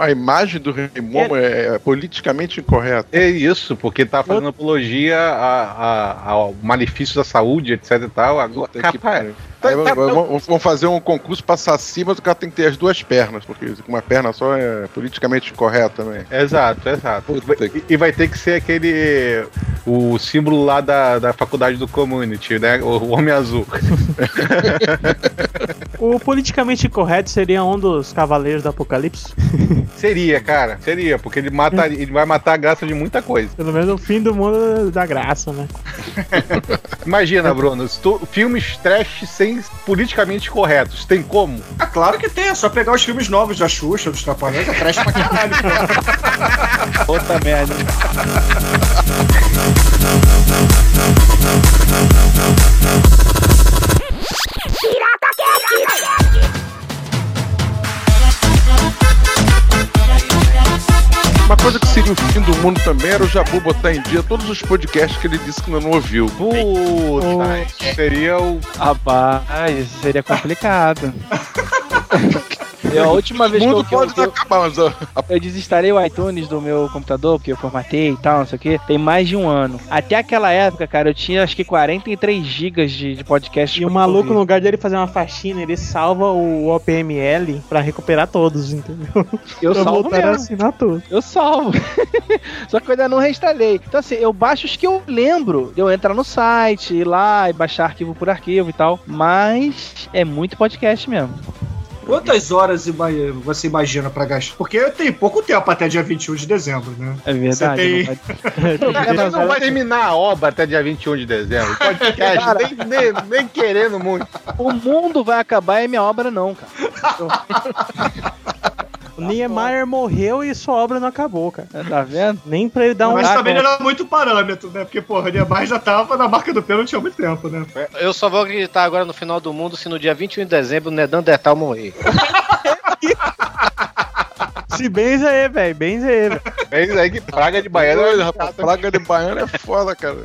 A imagem do Rei Momo é, é politicamente incorreta. É isso, porque tá fazendo apologia a- a- ao malefício da saúde, etc e tal. Agora, Puta que pariu. Aí tá- tá- vamos vamos fazer um concurso pra saci, mas o cara tem que ter as duas pernas, porque uma perna só é politicamente incorreto também. Exato, exato. Puta que- E, e vai ter que ser aquele o símbolo lá da, da faculdade do community, né? O, o Homem Azul. O politicamente correto seria um dos cavaleiros do apocalipse. Seria, cara. Seria, porque ele mata, ele vai matar a graça de muita coisa. Pelo menos o fim do mundo da graça, né? Imagina, Bruno, tu- filmes trash sem politicamente corretos. Tem como? É claro que tem, é só pegar os filmes novos da Xuxa, dos Trapalhões, é trash pra caralho. pô. Outra merda. Uma coisa que seria o fim do mundo também era o Jabu botar em dia todos os podcasts que ele disse que ainda não ouviu. Puta, seria o. Rapaz, isso seria complicado. Eu, a última vez o que eu, mundo que eu, pode que eu, acabar, mas eu desinstalei o iTunes do meu computador, porque eu formatei e tal, não sei o que, tem mais de um ano. Até aquela época, cara, eu tinha acho que 43 gigas de, de podcast. E o maluco, no lugar dele fazer uma faxina, ele salva o OPML pra recuperar todos, entendeu? Eu pra salvo mesmo. assinar tudo. Eu salvo. Só que eu ainda não reinstalei. Então, assim, eu baixo os que eu lembro. de Eu entrar no site, ir lá e baixar arquivo por arquivo e tal. Mas é muito podcast mesmo. Quantas horas você imagina pra gastar? Porque tem pouco tempo até dia 21 de dezembro, né? É verdade. Você não vai- não vai terminar a obra até dia 21 de dezembro. Podcast, nem, nem, nem querendo muito. O mundo vai acabar e minha obra não, cara. O Niemeyer morreu e sua obra não acabou, cara. Tá vendo? Nem pra ele dar um. Mas também não era muito parâmetro, né? Porque, porra, Niemeyer já tava na marca do pênalti há muito tempo, né? Eu só vou acreditar agora no final do mundo se no dia 21 de dezembro o Neandertal morrer. Se benza aí, velho. Benza aí, velho. É isso aí que praga de baiano. Olha, rapaz, praga de baiano é foda, cara.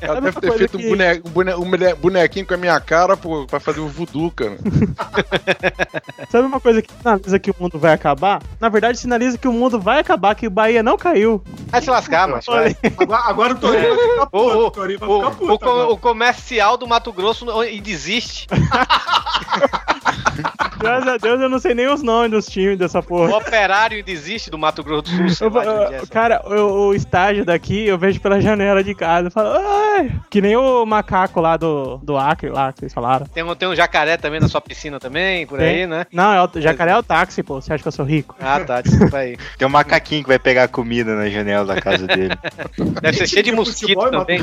Ela deve ter feito um, que- bone- um bone- um bone- bonequinho com a minha cara pô, pra fazer o voodoo, cara. Sabe uma coisa que sinaliza que o mundo vai acabar? Na verdade, sinaliza que o mundo vai acabar, que o Bahia não caiu. Vai se lascar, mas vai. Agora, agora o Torinho vai ficar O, puto. o, O Torinho vai o- ficar o puto. co- agora. o comercial do Mato Grosso desiste. Graças a Deus eu não sei nem os nomes dos times dessa O porra. operário desiste do Mato Grosso do Sul. Eu, é eu- cara, o, o estágio daqui eu vejo pela janela de casa. Eu falo, ai, que nem o macaco lá do, do Acre, lá que vocês falaram. Tem um, tem um jacaré também na sua piscina também, por aí, Tem? né? Não, é o, jacaré é o táxi, pô. Você acha que eu sou rico? Ah, tá, desculpa aí. Tem um macaquinho que vai pegar comida na janela da casa dele. Deve ser cheio de mosquito também.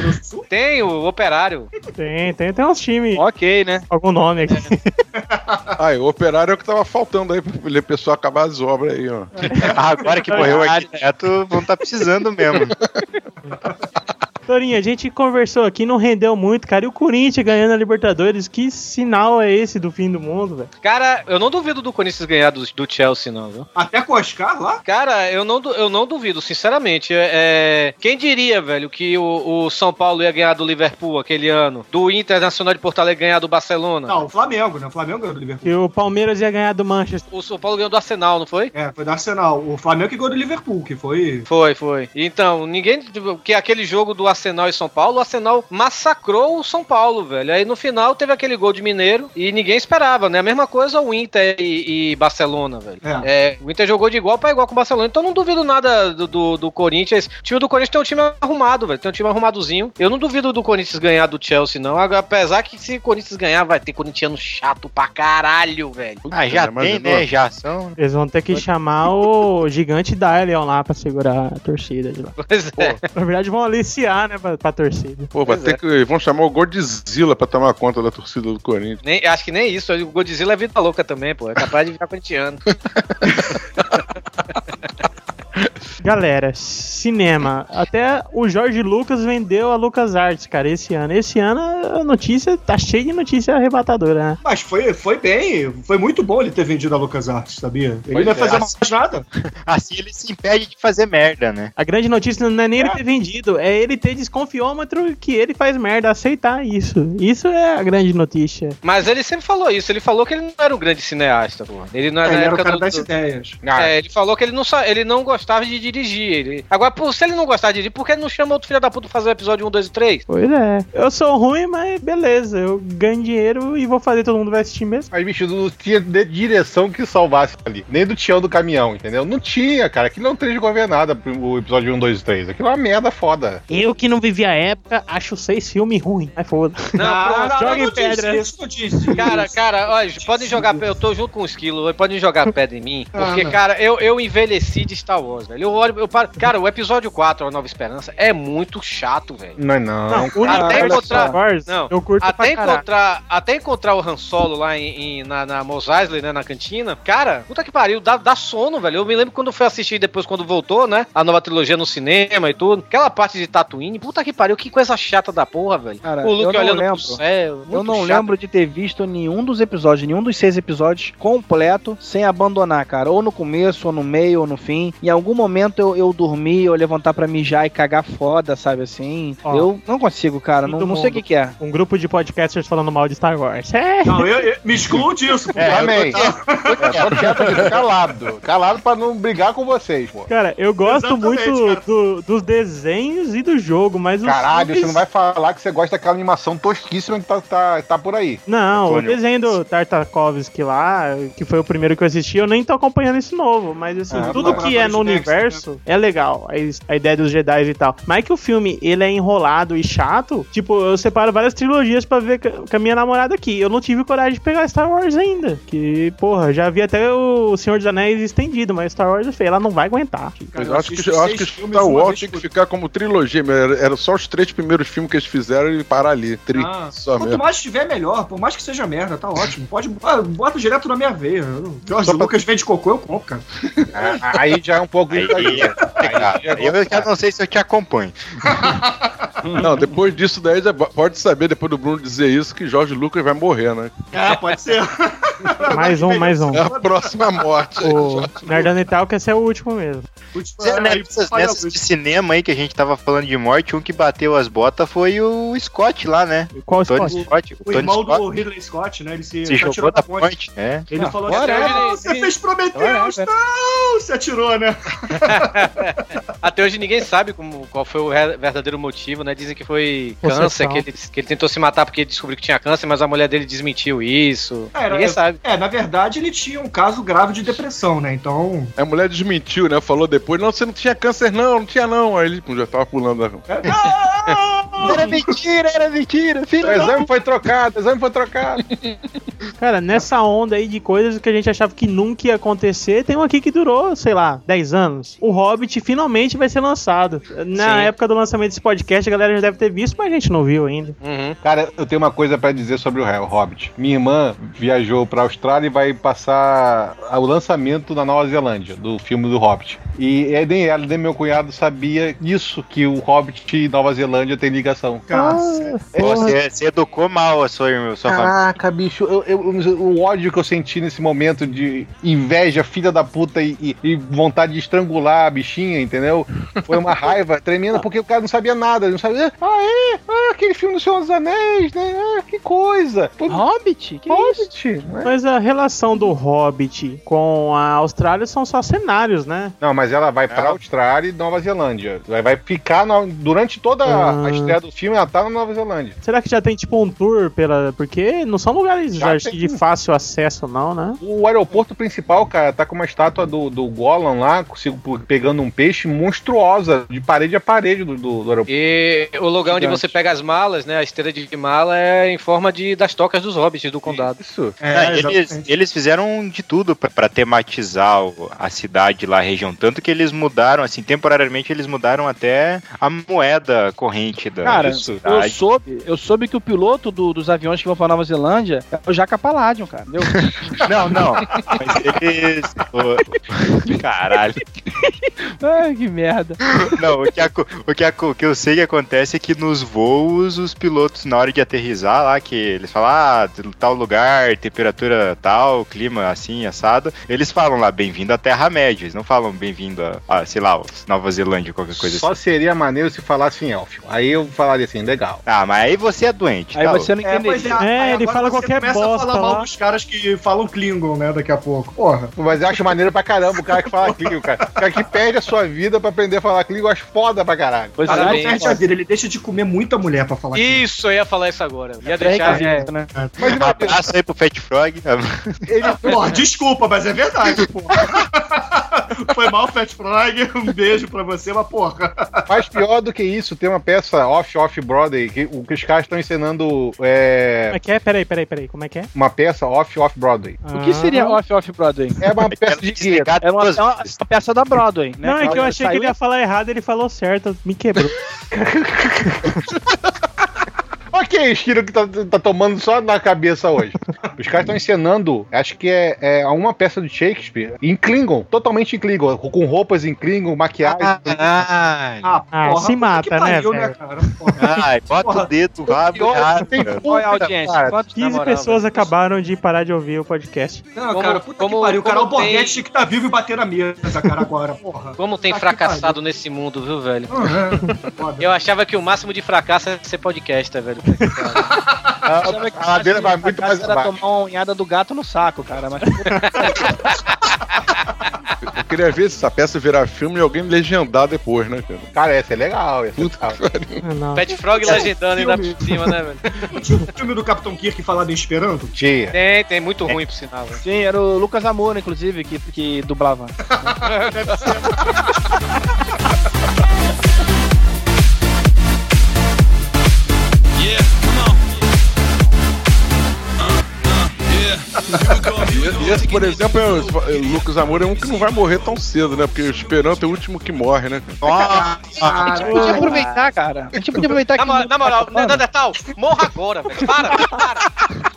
Tem o operário. Tem, tem, tem uns times. Ok, né? Algum nome aqui. Aí, o operário é o que tava faltando aí pra pessoal acabar as obras aí, ó. Agora que morreu o arquiteto, vão estar precisando mesmo. Torinho, a gente conversou aqui, não rendeu muito, cara. E o Corinthians ganhando a Libertadores, que sinal é esse do fim do mundo, velho? Cara, eu não duvido do Corinthians ganhar do, do Chelsea, não, viu? Até com o Oscar lá? Cara, eu não, eu não duvido, sinceramente. É, é, quem diria, velho, que o, o São Paulo ia ganhar do Liverpool aquele ano? Do Internacional de Porto Alegre ganhar do Barcelona? Não, o Flamengo, né? O Flamengo ganhou do Liverpool. Que o Palmeiras ia ganhar do Manchester. O São Paulo ganhou do Arsenal, não foi? É, foi do Arsenal. O Flamengo que ganhou do Liverpool, que foi. Foi, foi. Então, ninguém. Que aquele jogo do Arsenal e São Paulo, o Arsenal massacrou o São Paulo, velho. Aí no final teve aquele gol de Mineiro e ninguém esperava, né? A mesma coisa o Inter e, e Barcelona, velho. É, o Inter jogou de igual pra igual com o Barcelona. Então não duvido nada do, do, do Corinthians. O time do Corinthians tem um time arrumado, velho. Tem um time arrumadozinho. Eu não duvido do Corinthians ganhar do Chelsea, não. Apesar que se o Corinthians ganhar, vai ter corintiano chato pra caralho, velho. Ah, já tem, né? Já são. Eles vão ter que chamar o gigante Dylion lá pra segurar a torcida de lá. Pois é. Na verdade, vão aliciar, né, pra, pra torcida. Pô, vai ter que. Vão chamar o Godzilla pra tomar conta da torcida do Corinthians. Nem, acho que nem isso. O Godzilla é vida louca também, pô. É capaz de virar corintiano. Galera, cinema. Até o Jorge Lucas vendeu a Lucas Arts, cara, esse ano. Esse ano a notícia tá cheia de notícia arrebatadora, né? Mas foi, foi bem, foi muito bom ele ter vendido a LucasArts, sabia? Ele Pois não ia é, fazer assim- mais nada. Assim ele se impede de fazer merda, né? A grande notícia não é nem ele ter vendido, é ele ter desconfiômetro que ele faz merda, aceitar isso. Isso é a grande notícia. Mas ele sempre falou isso. Ele falou que ele não era um grande cineasta, pô. Ele não era É, na ele era o cara do, das do- ideias. É, ele falou que ele não, ele não gostava de dirigir dirigir. Ele... Agora, pô, se ele não gostar de dirigir, por que ele não chama outro filho da puta pra fazer o episódio 1, 2 e 3? Pois é. Eu sou ruim, mas beleza. Eu ganho dinheiro e vou fazer todo mundo vai assistir mesmo. Mas, bicho, não tinha de direção que salvasse ali. Nem do Tião do caminhão, entendeu? Não tinha, cara. Aquilo não tem de governada o episódio 1, 2 e 3. Aquilo é uma merda foda. Eu que não vivi a época, acho seis filmes ruins. Mas foda. Não, joga em não disse pedra. isso, não disse Cara, cara, olha, podem jogar. Eu tô junto com o esquilo, podem jogar pedra em mim. Ah, Porque, não. cara, eu, eu envelheci de Star Wars, velho. Eu olho, eu paro. Cara, o episódio 4, A Nova Esperança, é muito chato, velho. Não é não. Não, o Até encontrar- Não, eu curto até encontrar, até encontrar o Han Solo lá em, em- na, na Mos Eisley, né, na cantina, cara, puta que pariu, dá, dá sono, velho. Eu me lembro quando fui assistir depois, quando voltou, né, a nova trilogia no cinema e tudo, aquela parte de Tatooine, puta que pariu, que coisa chata da porra, velho. Cara, o eu Luke não olhando lembro. pro céu, Eu não chato. lembro de ter visto nenhum dos episódios, nenhum dos seis episódios completo, sem abandonar, cara. Ou no começo, ou no meio, ou no fim. Em algum momento eu, eu dormi, eu levantar pra mijar e cagar foda, sabe assim? Ó. eu não consigo, cara. Não, não sei o que, que é. Um grupo de podcasters falando mal de Star Wars. É. Não, eu, eu- me excluo disso. É, amém. É, tô quieto calado. Calado pra não brigar com vocês, pô. Cara, eu gosto Exatamente, muito cara. do- dos desenhos e do jogo, mas os Caralho, filmes- você não vai falar que você gosta daquela animação tosquíssima que tá, tá, tá por aí. Não, o desenho do Tartakovsky lá, que foi o primeiro que eu assisti, eu nem tô acompanhando esse novo, mas assim, Ah, tudo que é no Laboratório de Dexter, universo é legal, a, ideia dos Jedi e tal. Mas é que o filme, ele é enrolado e chato, tipo, eu separo várias trilogias pra ver com a minha namorada aqui. Eu não tive coragem de pegar Star Wars ainda, que, porra, já vi até o Senhor dos Anéis estendido, mas Star Wars é feio, ela não vai aguentar. Mas eu eu acho que, eu acho que filmes Star Wars tinha que ficar como trilogia, era, era só os três primeiros filmes que eles fizeram e parar ali. Tri, Ah, só quanto mesmo. mais tiver, melhor. Por mais que seja merda, tá ótimo. Pode, ah, bota direto na minha veia. George Só pra- Lucas vende cocô, eu compro, cara. Ah, Aí já é um pouco Aí, exagero. cara, eu já não sei se eu te acompanho. Não, depois disso daí já pode saber, depois do Bruno dizer isso, que Jorge Lucas vai morrer, né? Ah, pode ser. Mais um, mais um. É a próxima morte. O Nerdando e tal, que esse é o último mesmo. Zé, né, nessas, nessas de cinema aí que a gente tava falando de morte, um que bateu as botas foi o Scott lá, né? Qual Tony Scott? Scott. O O Tony irmão Scott do Ridley Scott, né? Ele se, se atirou jogou da ponte. ponte. É. Ele Ah, falou é, "Não, você fez Prometheus, é, não! Se atirou, né? Até hoje ninguém sabe como, qual foi o verdadeiro motivo, né? Dizem que foi câncer, que ele, que ele tentou se matar porque descobriu que tinha câncer, mas a mulher dele desmentiu isso. Era- ninguém sabe. É, na verdade ele tinha um caso grave de depressão, né? Então. A mulher desmentiu, né? Falou depois, não, você não tinha câncer não, não tinha não. Aí ele já tava pulando. a- Era mentira, era mentira, filho. O exame foi trocado, o exame foi trocado. Cara, nessa onda aí de coisas que a gente achava que nunca ia acontecer, tem um aqui que durou, sei lá, 10 anos. O Hobbit finalmente vai ser lançado. Na Sim. época do lançamento desse podcast, a galera já deve ter visto, mas a gente não viu ainda. Uhum. Cara, eu tenho uma coisa pra dizer sobre o Hobbit. Minha irmã viajou pra Austrália e vai passar o lançamento na Nova Zelândia do filme do Hobbit. E é, nem ela, nem meu cunhado sabia isso, que o Hobbit e Nova Zelândia tem ligação. Cacete. Você, você educou mal a sua, irmã, sua família. Caraca, bicho, eu- eu- o ódio que eu senti nesse momento de inveja, filha da puta, e, e- e vontade de estrangular a bichinha, entendeu? Foi uma raiva tremenda, porque o cara não sabia nada, ele não sabia. Ah, é? Ah, aquele filme do Senhor dos Anéis, né? Ah, que coisa. Pô, Hobbit? Que? Hobbit. né? Mas a relação do Hobbit com a Austrália são só cenários, né? Não, mas ela vai pra Austrália e Nova Zelândia. Vai, vai ficar no- durante toda a- Ah. Estreia do filme, ela tá na Nova Zelândia. Será que já tem tipo um tour pela. Porque não são lugares Já de fácil acesso, não, né? O aeroporto principal, cara, tá com uma estátua do, do Gollum lá, consigo- pegando um peixe monstruosa, de parede a parede do, do, do aeroporto. E o lugar onde você pega as malas, né? A esteira de mala é em forma de, das tocas dos hobbits do condado. Isso. Ah, eles, eles fizeram de tudo pra- pra tematizar a cidade lá, a região. Tanto que eles mudaram, assim, temporariamente eles mudaram até a moeda corrente da Cara, eu soube, eu soube que o piloto do- dos aviões que vão pra Nova Zelândia é o Jaca Palladium, cara. Entendeu? Não, não. Mas eles. Caralho. Ai, que merda. Não, o que, aco- o, que aco- o que eu sei que acontece é que nos voos, os pilotos, na hora de aterrissar lá, que eles falam, ah, tal lugar, temperatura tal, clima assim, assado, eles falam lá, bem-vindo à Terra-média. Eles não falam bem-vindo a, a, sei lá, Nova Zelândia, qualquer coisa Só assim. seria maneiro se falasse em élfico. Aí eu falaria assim, legal. Ah, mas aí você é doente. Aí tá você não É, entendeu. pois é, É, aí ele fala qualquer começa bosta a falar mal dos caras que falam Klingon, né, daqui a pouco. Porra. Mas eu acho maneiro pra caramba o cara que fala aquilo, cara. O cara que perde a sua vida pra aprender a falar que língua foda pra caralho. Pois Cara, não Parabéns. perde a vida, ele deixa de comer muita mulher pra falar. Isso, eu ia falar isso agora. Ia É, deixar. é, né? Mas Um abraço aí pro Fat Frog. ele, Porra, desculpa, mas é verdade, porra. Foi mal, Fat Frog. Um beijo pra você, mas porra. mais pior do que isso, tem uma peça off-off Broadway que, o que os caras estão ensinando é, Como é que é? Peraí, peraí, peraí. Como é que é? uma peça off-off Broadway. O que seria Off-Off Broadway? É uma peça de guia. É uma, é uma peça da Broadway, né? Não, é que eu achei que ele ia falar errado, ele falou certo, me quebrou. Ok, estilo que tá, tá tomando só na cabeça hoje. Os caras estão ensinando, acho que é, é uma peça de Shakespeare em Klingon, totalmente em Klingon, com roupas em Klingon, maquiagem. Ai, Ah, Ah, se puta mata, que pariu, né, velho? cara? Porra. ai, bota o dedo, tem Qual é a puta, audiência? cara. Quantos, na 15 moral, pessoas acabaram de parar de ouvir o podcast. Não, Como- cara, puta como- que pariu. Cara, como o Borghetti tem- que estar vivo e bater na mesa, cara, agora, porra. Como tem Tá fracassado nesse mundo, viu, velho? Uhum. Eu achava que o máximo de fracasso é ser podcaster, velho. Achava que A ladeira vai muito mais era abaixo. tomar uma unhada do gato no saco, cara. Mas Eu queria ver se essa peça virar filme e alguém legendar depois, né, cara? Cara, essa é legal. Essa é Puta legal. que pariu. Não. Pet Frog legendando ainda por cima, né, velho? Tinha um filme do Capitão Kirk falado em Esperanto? Tia. Tem, tem muito ruim por sinal, velho. sim, era o Lucas Amor, inclusive, que, que dublava. Yeah, E esse, por exemplo, é o o Lucas Amor é um que não vai morrer tão cedo, né? Porque o Esperanto é o último que morre, né? cara? A gente podia aproveitar, cara. A gente podia aproveitar Na, que. na tá moral, acabando. Neandertal, morra agora, velho. Para, para.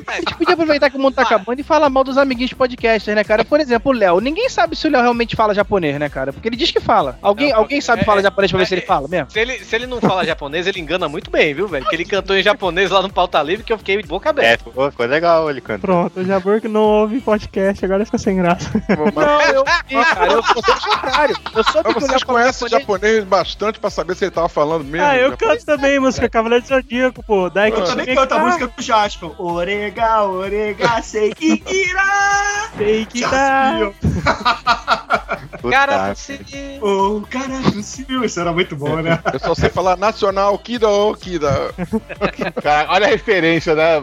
A gente podia aproveitar que o mundo tá acabando e falar mal dos amiguinhos de podcasters, né, cara? Por exemplo, o Léo. Ninguém sabe se o Léo realmente fala japonês, né, cara? Porque ele diz que fala. Alguém, Não, alguém sabe é- falar japonês pra ver se ele é- fala mesmo? Se ele, se ele não fala japonês, ele engana muito bem, viu, velho? Que ele cantou em japonês lá no Pauta Livre que eu fiquei de boca É, aberta. ficou, ficou legal ele cantando. Pronto, o Jabur que não ouve podcast, agora fica sem graça. Não, eu vi, cara. Eu sou do contrário. Eu que o vocês conhecem japonês. japonês bastante pra saber se ele tava falando mesmo. Ah, eu japonês? canto também música Cavaleiro do Zodíaco, pô. Daí que Eu também canto a música do Jasper. Orega, orega, sei que irá. Sei que. Puta, Cara, você. O cara do Sil. Isso era muito bom, né? Eu só sei falar nacional, Kida, Kida. Cara, olha a referência, né?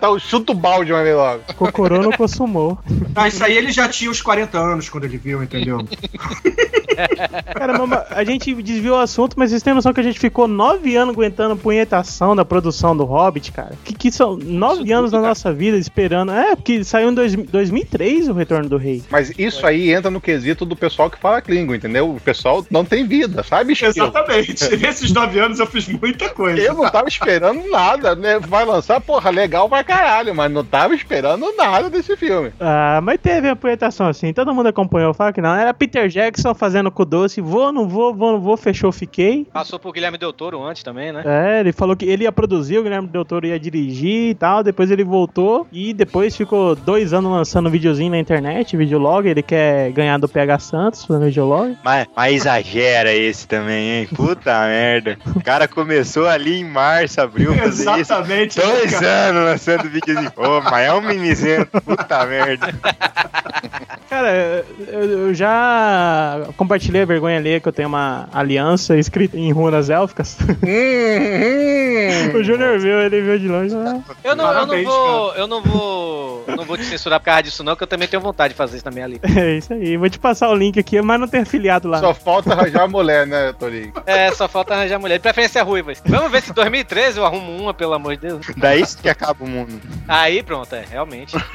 Tá o chuto balde uma vez logo. Cocorô não consumou. Ah, isso aí ele já tinha uns 40 anos quando ele viu, entendeu? Cara, mama, a gente desviou o assunto, mas vocês têm noção que a gente ficou nove anos aguentando a punhetação da produção do Hobbit, cara? Que, que são nove anos da nossa vida esperando. É, porque saiu em dois, 2003 o Retorno do Rei. Mas isso aí entra no quesito do pessoal que fala Klingon, entendeu? O pessoal não tem vida, sabe? Exatamente. Nesses nove anos eu fiz muita coisa. Eu não tava esperando nada, né? Vai lançar, porra, legal pra caralho, mas não tava esperando nada desse filme. Ah, mas teve a punhetação assim, todo mundo acompanhou, fala que não. Era Peter Jackson fazendo com o doce, vou, não vou, vou, não vou, fechou, fiquei. Passou por Guilherme Del Toro antes também, né? É, ele falou que ele ia produzir, o Guilherme Del Toro ia dirigir e tal, depois ele voltou e depois ficou dois anos lançando videozinho na internet, videolog, ele quer ganhar do PH Santos fazendo videolog. Mas, mas exagera esse também, hein? Puta merda. O cara começou ali em março, abril, fazer isso. Exatamente. Dois cara. anos lançando vídeos. Ô, mas é um mimizento. Puta merda. Cara, eu, eu já compartilhei a vergonha alheia que eu tenho uma aliança escrita em runas élficas. o Júnior viu, ele viu de longe. né? Eu não, eu não vou. Eu não vou. Não vou te censurar por causa disso, não, que eu também tenho vontade de fazer isso na minha liga. É isso aí, vou te passar o link aqui, mas não tem afiliado lá. Só falta arranjar a mulher, né, Torinho? É, só falta arranjar mulher. De preferência ruivas. Vamos ver se em 2013 eu arrumo uma, pelo amor de Deus. Daí isso que acaba o mundo. Aí pronto, é, realmente.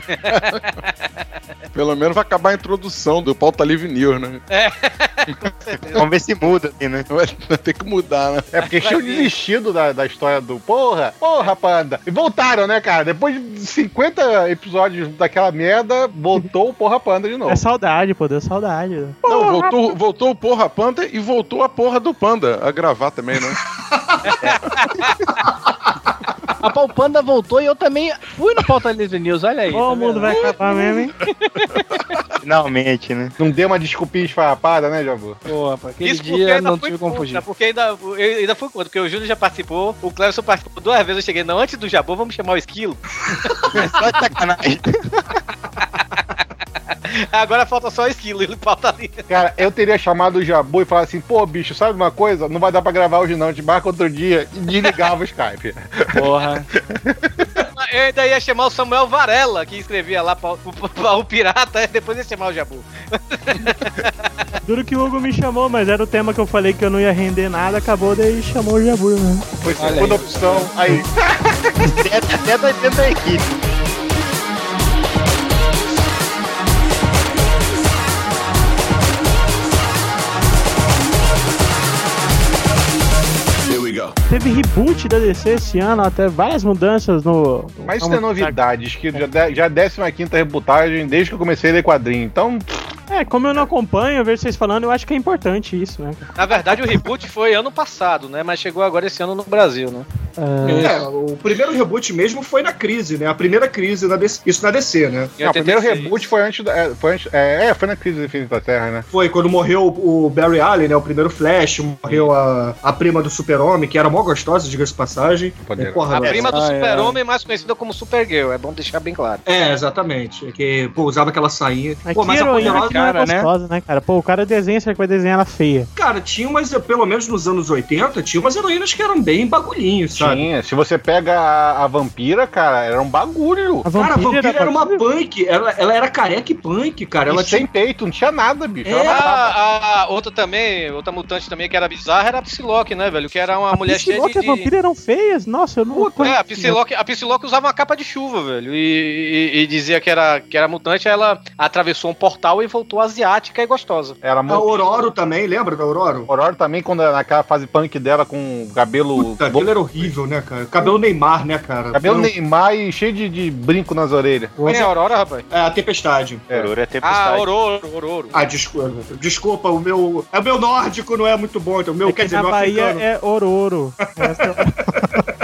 Pelo menos vai acabar a introdução do Pauta Livre News, né? É. Vamos ver se muda aqui, né? Vai ter que mudar, né? É porque tinham desistido da, da história do porra, porra, panda. E voltaram, né, cara? Depois de 50 episódios daquela merda, voltou o porra panda de novo. É saudade, pô, deu saudade. Não, voltou, voltou o Porra Panda e voltou a porra do Panda a gravar também, né? A Pau Panda voltou e eu também fui no Pauta Livre News, olha aí. Ó, tá mundo vai acabar mesmo, hein? Finalmente, né? Não deu uma desculpinha esfarrapada, né, Jabu? Pô, aquele Isso dia não tive como fugir. Porque ainda, eu ainda fui contra, porque o Júnior já participou, o Cleverson participou duas vezes, eu cheguei, não, antes do Jabô, vamos chamar o Esquilo. Só de sacanagem. Agora falta só esquilo, ele falta ali. Cara, eu teria chamado o Jabu e falado assim, pô, bicho, sabe uma coisa? Não vai dar pra gravar hoje não, te marca outro dia e desligava o Skype. Porra. Eu ainda ia chamar o Samuel Varela, que escrevia lá pra, pra- pra o Pirata, e depois ia chamar o Jabu. Duro que o Hugo me chamou, mas era o tema que eu falei que eu não ia render nada, acabou, daí chamou o Jabu, né? Foi segunda aí. opção. Aí, Até, até da equipe. Teve reboot da DC esse ano, até várias mudanças no. mas isso é novidade, que já, já é a 15 rebutagem desde que eu comecei a ler quadrinho. Então, É, como eu não acompanho, eu vejo vocês falando, eu acho que é importante isso, né? Na verdade, o reboot foi ano passado, né? Mas chegou agora esse ano no Brasil, né? É, o primeiro reboot mesmo foi na crise, né? A primeira crise, na DC, isso na DC, né? Não, o primeiro 86. reboot foi antes, da- é, foi antes é, é, foi na crise do Infinito da Terra, né? Foi quando morreu o Barry Allen, né? O primeiro Flash, morreu a, a prima do Super-Homem, que era mó gostosa, diga-se de passagem. É, porra, A velho. prima do Ah, é. Super-Homem, mais conhecida como Supergirl, é bom deixar bem claro. É, exatamente. É que, pô, usava aquela sainha. Pô, mas a poderosa. É cara, né? gostosa, né? cara? Pô, o cara desenha, será que vai desenhar ela feia? Cara, tinha umas, pelo menos nos anos 80, tinha umas heroínas que eram bem bagulhinhos, sabe? Tinha. Se você pega a, a vampira, cara, era um bagulho. A Cara, a vampira era uma bagulho? punk. Ela, ela era careca e punk, cara. Ela e sem tinha. peito, não tinha nada, bicho. É. A, a outra também, outra mutante também que era bizarra era a Psylocke, né, velho? Que era uma A mulher cheia Psylocke de... e a vampira eram feias? Nossa, eu não. É, a Psylocke, a Psylocke usava uma capa de chuva, velho. E, e- e dizia que era, que era mutante, ela atravessou um portal e voltou asiática e gostosa. Era A. Aurora também, lembra da Aurora? Aurora também, quando naquela fase punk dela com cabelo. Puta, aquilo era horrível, né, cara? Cabelo Neymar, né, cara? Cabelo Neymar e cheio de, de brinco nas orelhas. Quem é a Aurora, rapaz? É, a Tempestade. É. Aurora é Ah, tempestade. Ororo, Ororo. Ah, desculpa, desculpa, o meu. É o meu nórdico, não é muito bom. Então, o meu, É quer que dizer, na meu Bahia africano. é Ororo. Essa-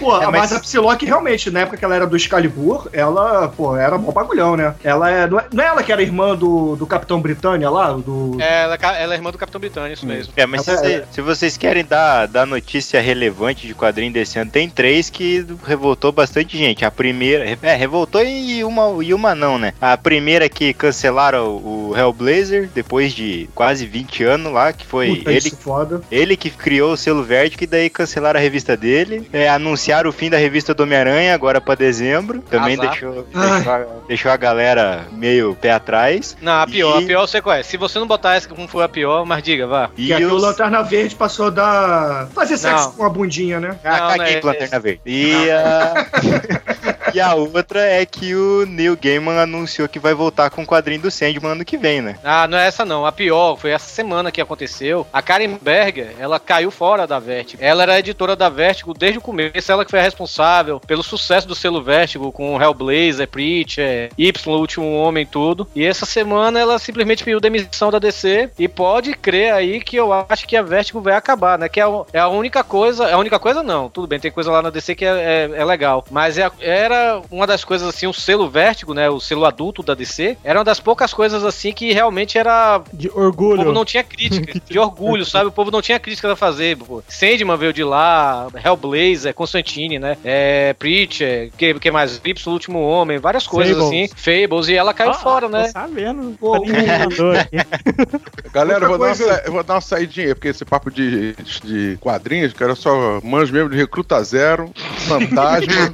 Pô, É, mas... mas- a Psylocke realmente, na época que ela era do Excalibur, ela, pô, era mó bagulhão, né? Ela é. Não é, não é ela que era irmã do, do Capitão Britânia lá? Do. É, ela, é ela é irmã do Capitão Britânia, isso mesmo. É, mas se, cê- se vocês querem dar, dar notícia relevante de quadrinho desse ano, tem três que revoltou bastante gente. A primeira, é, revoltou e uma, e uma não, né? A primeira que cancelaram o, Hellblazer depois de quase 20 anos lá, que foi Puta, ele, isso é foda. ele que criou o selo verde, que daí cancelaram a revista dele. É, anunciaram o fim da revista do Homem-Aranha agora pra dezembro. Também Azar. deixou, deixou, a, deixou a galera meio pé atrás. Não, a pior, E- a pior você conhece. Se você não botar essa como foi a pior, mas diga, vá. E Que aqui o os- Lanterna Verde passou a dar. fazer sexo Não. com a bundinha, né? Ah, Não, caguei não, com é- Lanterna Verde. E a... e a outra é que o Neil Gaiman anunciou que vai voltar com o quadrinho do Sandman ano que vem, né? Ah, não é essa não. A pior foi essa semana que aconteceu. A Karen Berger, ela caiu fora da Vertigo. Ela era editora da Vertigo desde o começo. Ela que foi a responsável pelo sucesso do selo Vertigo com Hellblazer, Preacher, Y, o Último Homem, tudo. E essa semana ela simplesmente pediu demissão da DC. E pode crer aí que eu acho que a Vertigo vai acabar, né? Que é a, é única coisa. É a única coisa não. Tudo bem, tem coisa lá na DC que é, é- é legal. Mas é era uma das coisas assim, o selo Vertigo, né? O selo adulto da DC. Era uma das poucas coisas assim que realmente era De o povo orgulho. não tinha crítica, de orgulho, sabe? O povo não tinha crítica a fazer. Pô. Sandman veio de lá, Hellblazer, Constantine, né? É, Preacher, que, que mais? Vips, o Último Homem, várias coisas Fables. assim. Fables, e ela caiu Ah, fora, tô né? sabendo. Pô. Galera, eu vou, dar sa- eu vou dar uma saidinha, porque esse papo de, de quadrinhos, cara, eu só manjo mesmo de Recruta Zero, Fantasma.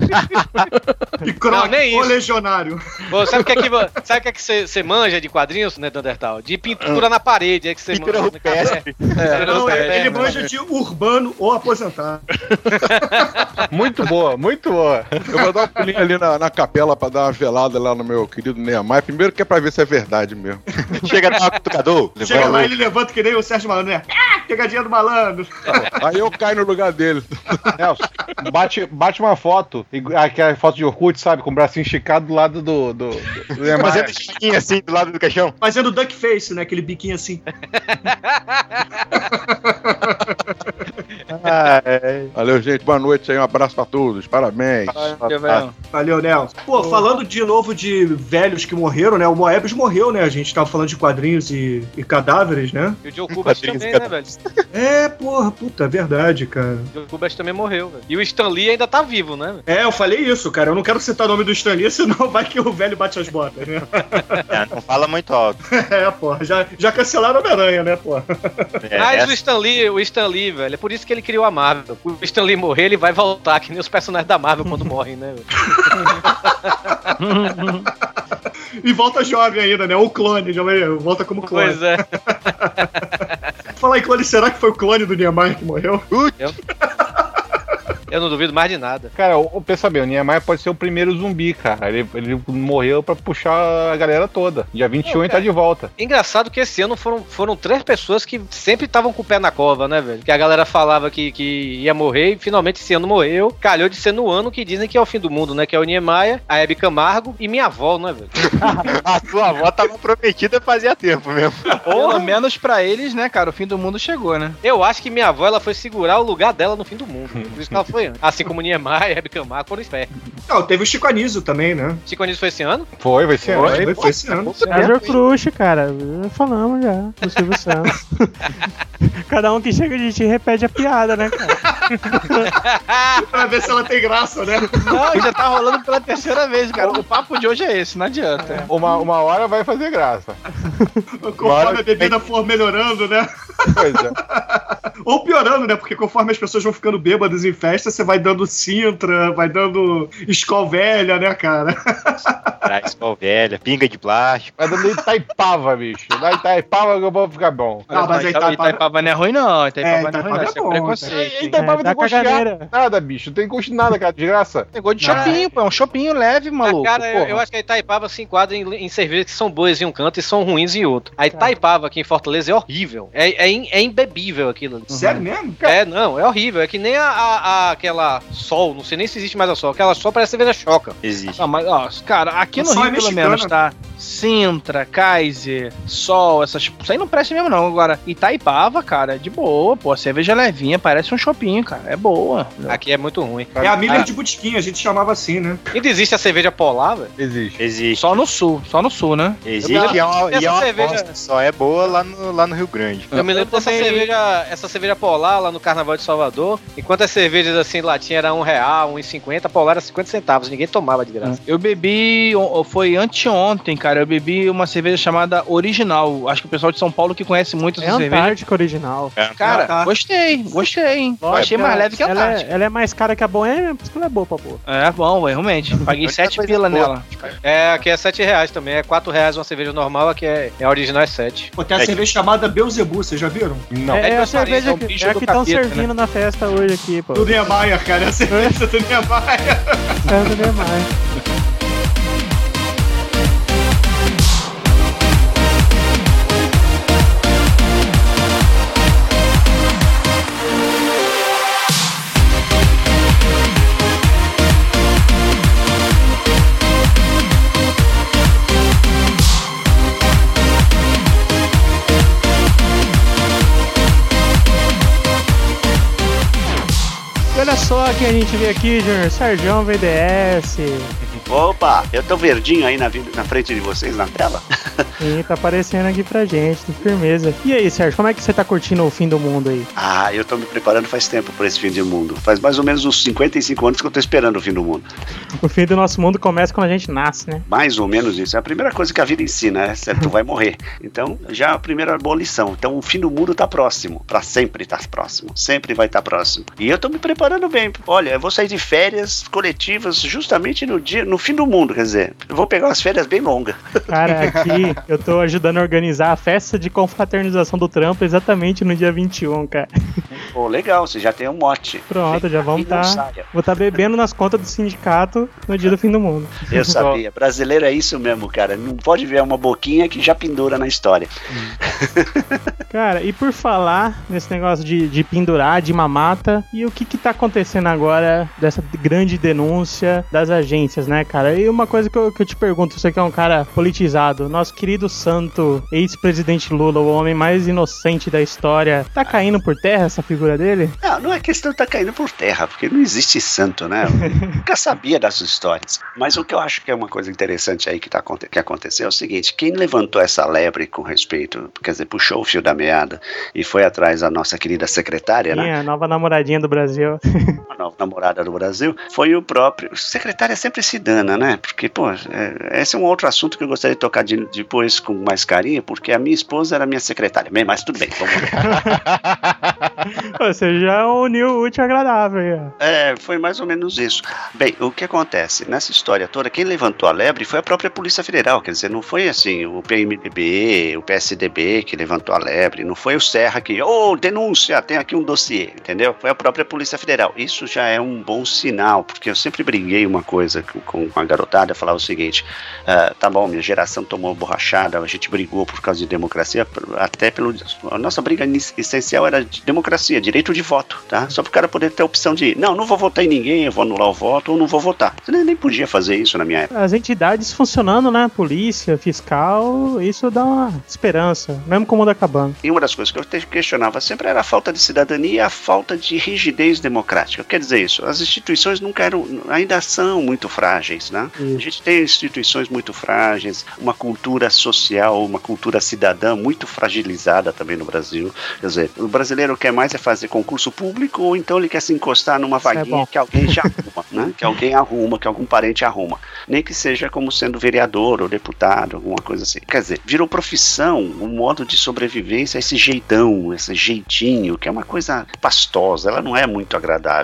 E Croc, Não, nem o isso. legionário. Pô, sabe o que é que sabe que é que você manja de quadrinhos, né, Neandertal? De pintura na parede, é que você Pintura manja. rupestre. É, Não, é, ele é, manja de urbano ou aposentado. Muito boa, muito boa. Eu vou dar um pulinho ali na, na capela pra dar uma velada lá no meu querido Neymar. Primeiro que é pra ver se é verdade mesmo. Chega no cutucador. Chega lá, ele levanta que nem o Sérgio Malandro, né? Ah, pegadinha do malandro. Aí eu caio no lugar dele. Nelson, bate, bate uma foto, aquela foto de Orkut, sabe? Com o bracinho esticado do lado do. do, do Neymar. Fazendo chiquinho assim do lado do caixão. Fazendo duck face, né? Aquele biquinho assim. Valeu, gente. Boa noite aí. Um abraço pra todos. Parabéns. Valeu, Nelson. Pô, falando de novo de velhos que morreram, né? O Moebius morreu, né? A gente tava falando de quadrinhos e, e cadáveres, né? E o Joe Kubas também, né, velho? É, porra, puta, é verdade, cara. O Joe Kubas também morreu, velho. E o Stan Lee ainda tá vivo, né? velho? É, eu falei isso, cara. Eu não quero citar o nome do Stan Lee, senão vai que o velho bate as botas, né? É, não fala muito alto. É, porra. Já, já cancelaram Homem-Aranha, né, porra? É, Mas essa- o Stan Lee, o Stan Lee, velho, é por isso que ele criou a Marvel. O Stan Lee morrer, ele vai voltar, que nem os personagens da Marvel quando morrem, né? E volta jovem ainda, né? O clone, já vai, volta como clone. Pois é. Falar em clone, será que foi o clone do Niemeyer que morreu? Eu não duvido mais de nada. Cara, o- pensa bem, o Niemeyer pode ser o primeiro zumbi, cara. Ele, ele morreu pra puxar a galera toda. Dia 21 ele tá de volta. Engraçado que esse ano foram, foram três pessoas que sempre estavam com o pé na cova, né, velho? Que a galera falava que, que ia morrer e finalmente esse ano morreu. Calhou de ser no ano que dizem que é o fim do mundo, né? Que é o Niemeyer, a Hebe Camargo e minha avó, né, velho? A tua avó tava prometida fazia tempo mesmo. Pelo menos pra eles, né, cara, o fim do mundo chegou, né? Eu acho que minha avó ela foi segurar o lugar dela no fim do mundo. Por isso que ela foi antes. Assim como Niemeyer, Hebe Camargo foram espertos. Não, teve o Chico Anísio também, né? Chico Anísio foi esse ano? Foi, vai ser. Foi, foi esse ano. César Crush, cara. Falamos já do Silvio Santos. Cada um que chega de ti repete a piada, né, cara? pra ver se ela tem graça, né? Não, já tá rolando pela terceira vez, cara. O papo de hoje é esse, não adianta. Uma, uma hora vai fazer graça. Conforme a bebida for melhorando, né? Pois é. Ou piorando, né? Porque conforme as pessoas vão ficando bêbadas em festa, você vai dando Sintra, vai dando escol velha, né, cara? Traz pau velha, pinga de plástico. Vai dando Itaipava, bicho. Dá Itaipava que eu vou ficar bom. Não, mas aí Ita- tá- Itaipava não é ruim, não. Itaipava É, não é ruim, Itaipava não. é Isso é preconceito. Itaipava É, não tem gosto de caganeira. nada, bicho. Não tem gosto de nada, cara. De graça. Tem gosto de chopinho, pô. É um chopinho leve, maluco. Ah, cara, eu, porra. eu acho que a Itaipava se enquadra em, em cervejas que são boas em um canto e são ruins em outro. A Itaipava aqui em Fortaleza é horrível. É, é, é imbebível aquilo ali. Sério mesmo? É, não, é horrível. É que nem a, a- a- aquela Sol, não sei nem se existe mais a Sol. Aquela Sol parece cerveja choca. Existe. Não, mas, ó, cara, aqui no Rio, é pelo menos, tá? Sintra, Kaiser, Sol, essas. Isso aí não presta mesmo, não. Agora, Itaipava, cara, é de boa, pô. A cerveja levinha, parece um chopinho, cara. É boa. Aqui é muito ruim. É a Miller de Botequim, a gente chamava assim, né? Ainda existe a cerveja polar, velho? Existe. Existe. Só no sul, só no sul, né? Existe e é uma, e essa é uma cerveja- só é boa lá no, lá no Rio Grande. Eu me lembro dessa cerveja, essa cerveja polar lá no Carnaval de Salvador. Enquanto as cervejas assim, latinha era um real, um e cinquenta, a polar era 50 centavos. Ninguém tomava de graça. Eu bebi, foi anteontem, cara. Eu bebi uma cerveja chamada Original. Acho que o pessoal de São Paulo que conhece muito É essa cerveja. Antártica original. Cara, Ah, tá. gostei, gostei, hein? Achei mais leve que a ela é, Antártica. ela é mais cara que a Boêmia, por isso que ela é boa pra boa. É, bom, velho, realmente. Paguei única 7 coisa pila boa. nela. É, aqui é 7 reais também. É 4 reais uma cerveja normal, aqui é, é a original é 7. Pô, tem a É que- cerveja chamada Beuzebu, vocês já viram? Não. é, é é a cerveja é que, bicho é que estão capeta, servindo na festa hoje aqui, pô. Do Niemeyer, cara. É a cerveja do Niemeyer. É do. E olha só quem a gente vê aqui, Júnior. Sérgio VDS. Opa, eu tô verdinho aí na, na frente de vocês na tela. Sim, tá aparecendo aqui pra gente, de firmeza. E aí, Sérgio, como é que você tá curtindo o fim do mundo aí? Ah, eu tô me preparando faz tempo pra esse fim do mundo. Faz mais ou menos uns 55 anos que eu tô esperando o fim do mundo. O fim do nosso mundo começa quando a gente nasce, né? Mais ou menos isso. É a primeira coisa que a vida ensina, né? Certo? Tu vai morrer. Então, já é a primeira boa lição. Então, o fim do mundo tá próximo. Pra sempre tá próximo. Sempre vai estar próximo. E eu tô me preparando bem. Olha, eu vou sair de férias coletivas justamente no dia, no fim do mundo, quer dizer. Eu vou pegar umas férias bem longas. Cara, aqui eu tô ajudando a organizar a festa de confraternização do trampo exatamente no dia 21, cara. Pô, legal, você já tem um mote. Pronto, já vamos E não tá. Vou tá bebendo nas contas do sindicato no dia do fim do mundo. Eu sabia. Brasileiro é isso mesmo, cara. Não pode ver uma boquinha que já pendura na história. Cara, e por falar nesse negócio de, de pendurar, de mamata, e o que que tá acontecendo agora dessa grande denúncia das agências, né, cara? E uma coisa que eu, que eu te pergunto, você que é um cara politizado, nosso querido santo ex-presidente Lula, o homem mais inocente da história, tá caindo por terra essa figura dele? Não, não é questão de tá caindo por terra, porque não existe santo, né? Eu nunca sabia das histórias. Mas o que eu acho que é uma coisa interessante aí que, tá, que aconteceu é o seguinte: quem levantou essa lebre com respeito, quer dizer, puxou o fio da meada e foi atrás da nossa querida secretária, né? Sim, a nova namoradinha do Brasil. a nova namorada do Brasil, foi o próprio. Secretária sempre se dana, né? Porque, pô, é, esse é um outro assunto que eu gostaria de tocar de- depois com mais carinho, porque a minha esposa era minha secretária. Bem, mas tudo bem, vamos lá. Você já uniu o útil agradável aí. É, foi mais ou menos isso. Bem, o que acontece? Nessa história toda, quem levantou a lebre foi a própria Polícia Federal. Quer dizer, não foi assim o PMDB, o PSDB que levantou a lebre, não foi o Serra que, ô, denúncia, tem aqui um dossiê, entendeu? Foi a própria Polícia Federal. Isso já é um bom sinal, porque eu sempre briguei uma coisa com, a garotada, falava o seguinte: ah, tá bom, minha geração tomou borrachada, a gente brigou por causa de democracia, até pelo. A nossa briga essencial era de democracia, direito de voto, tá? Só para o cara poder ter a opção de, não, não vou votar em ninguém, eu vou anular o voto ou não vou votar. Você nem, nem podia fazer isso na minha época. As entidades funcionando, né? Polícia, fiscal, isso dá uma esperança, mesmo com o mundo acabando. E uma das coisas que eu questionava sempre era a falta de cidadania e a falta de rigidez democrática. Quer dizer isso, as instituições nunca eram, ainda são muito frágeis, né? A gente tem instituições muito frágeis, uma cultura social, uma cultura cidadã muito fragilizada também no Brasil. Quer dizer, o brasileiro quer mais é fazer concurso público ou então ele quer se encostar numa é vaguinha bom. que alguém já arruma, né? Que alguém arruma, que algum parente arruma. Nem que seja como sendo vereador ou deputado, alguma coisa assim. Quer dizer, virou profissão, um modo de sobrevivência, esse jeitão, esse jeitinho, que é uma coisa pastosa, ela não é muito agradável.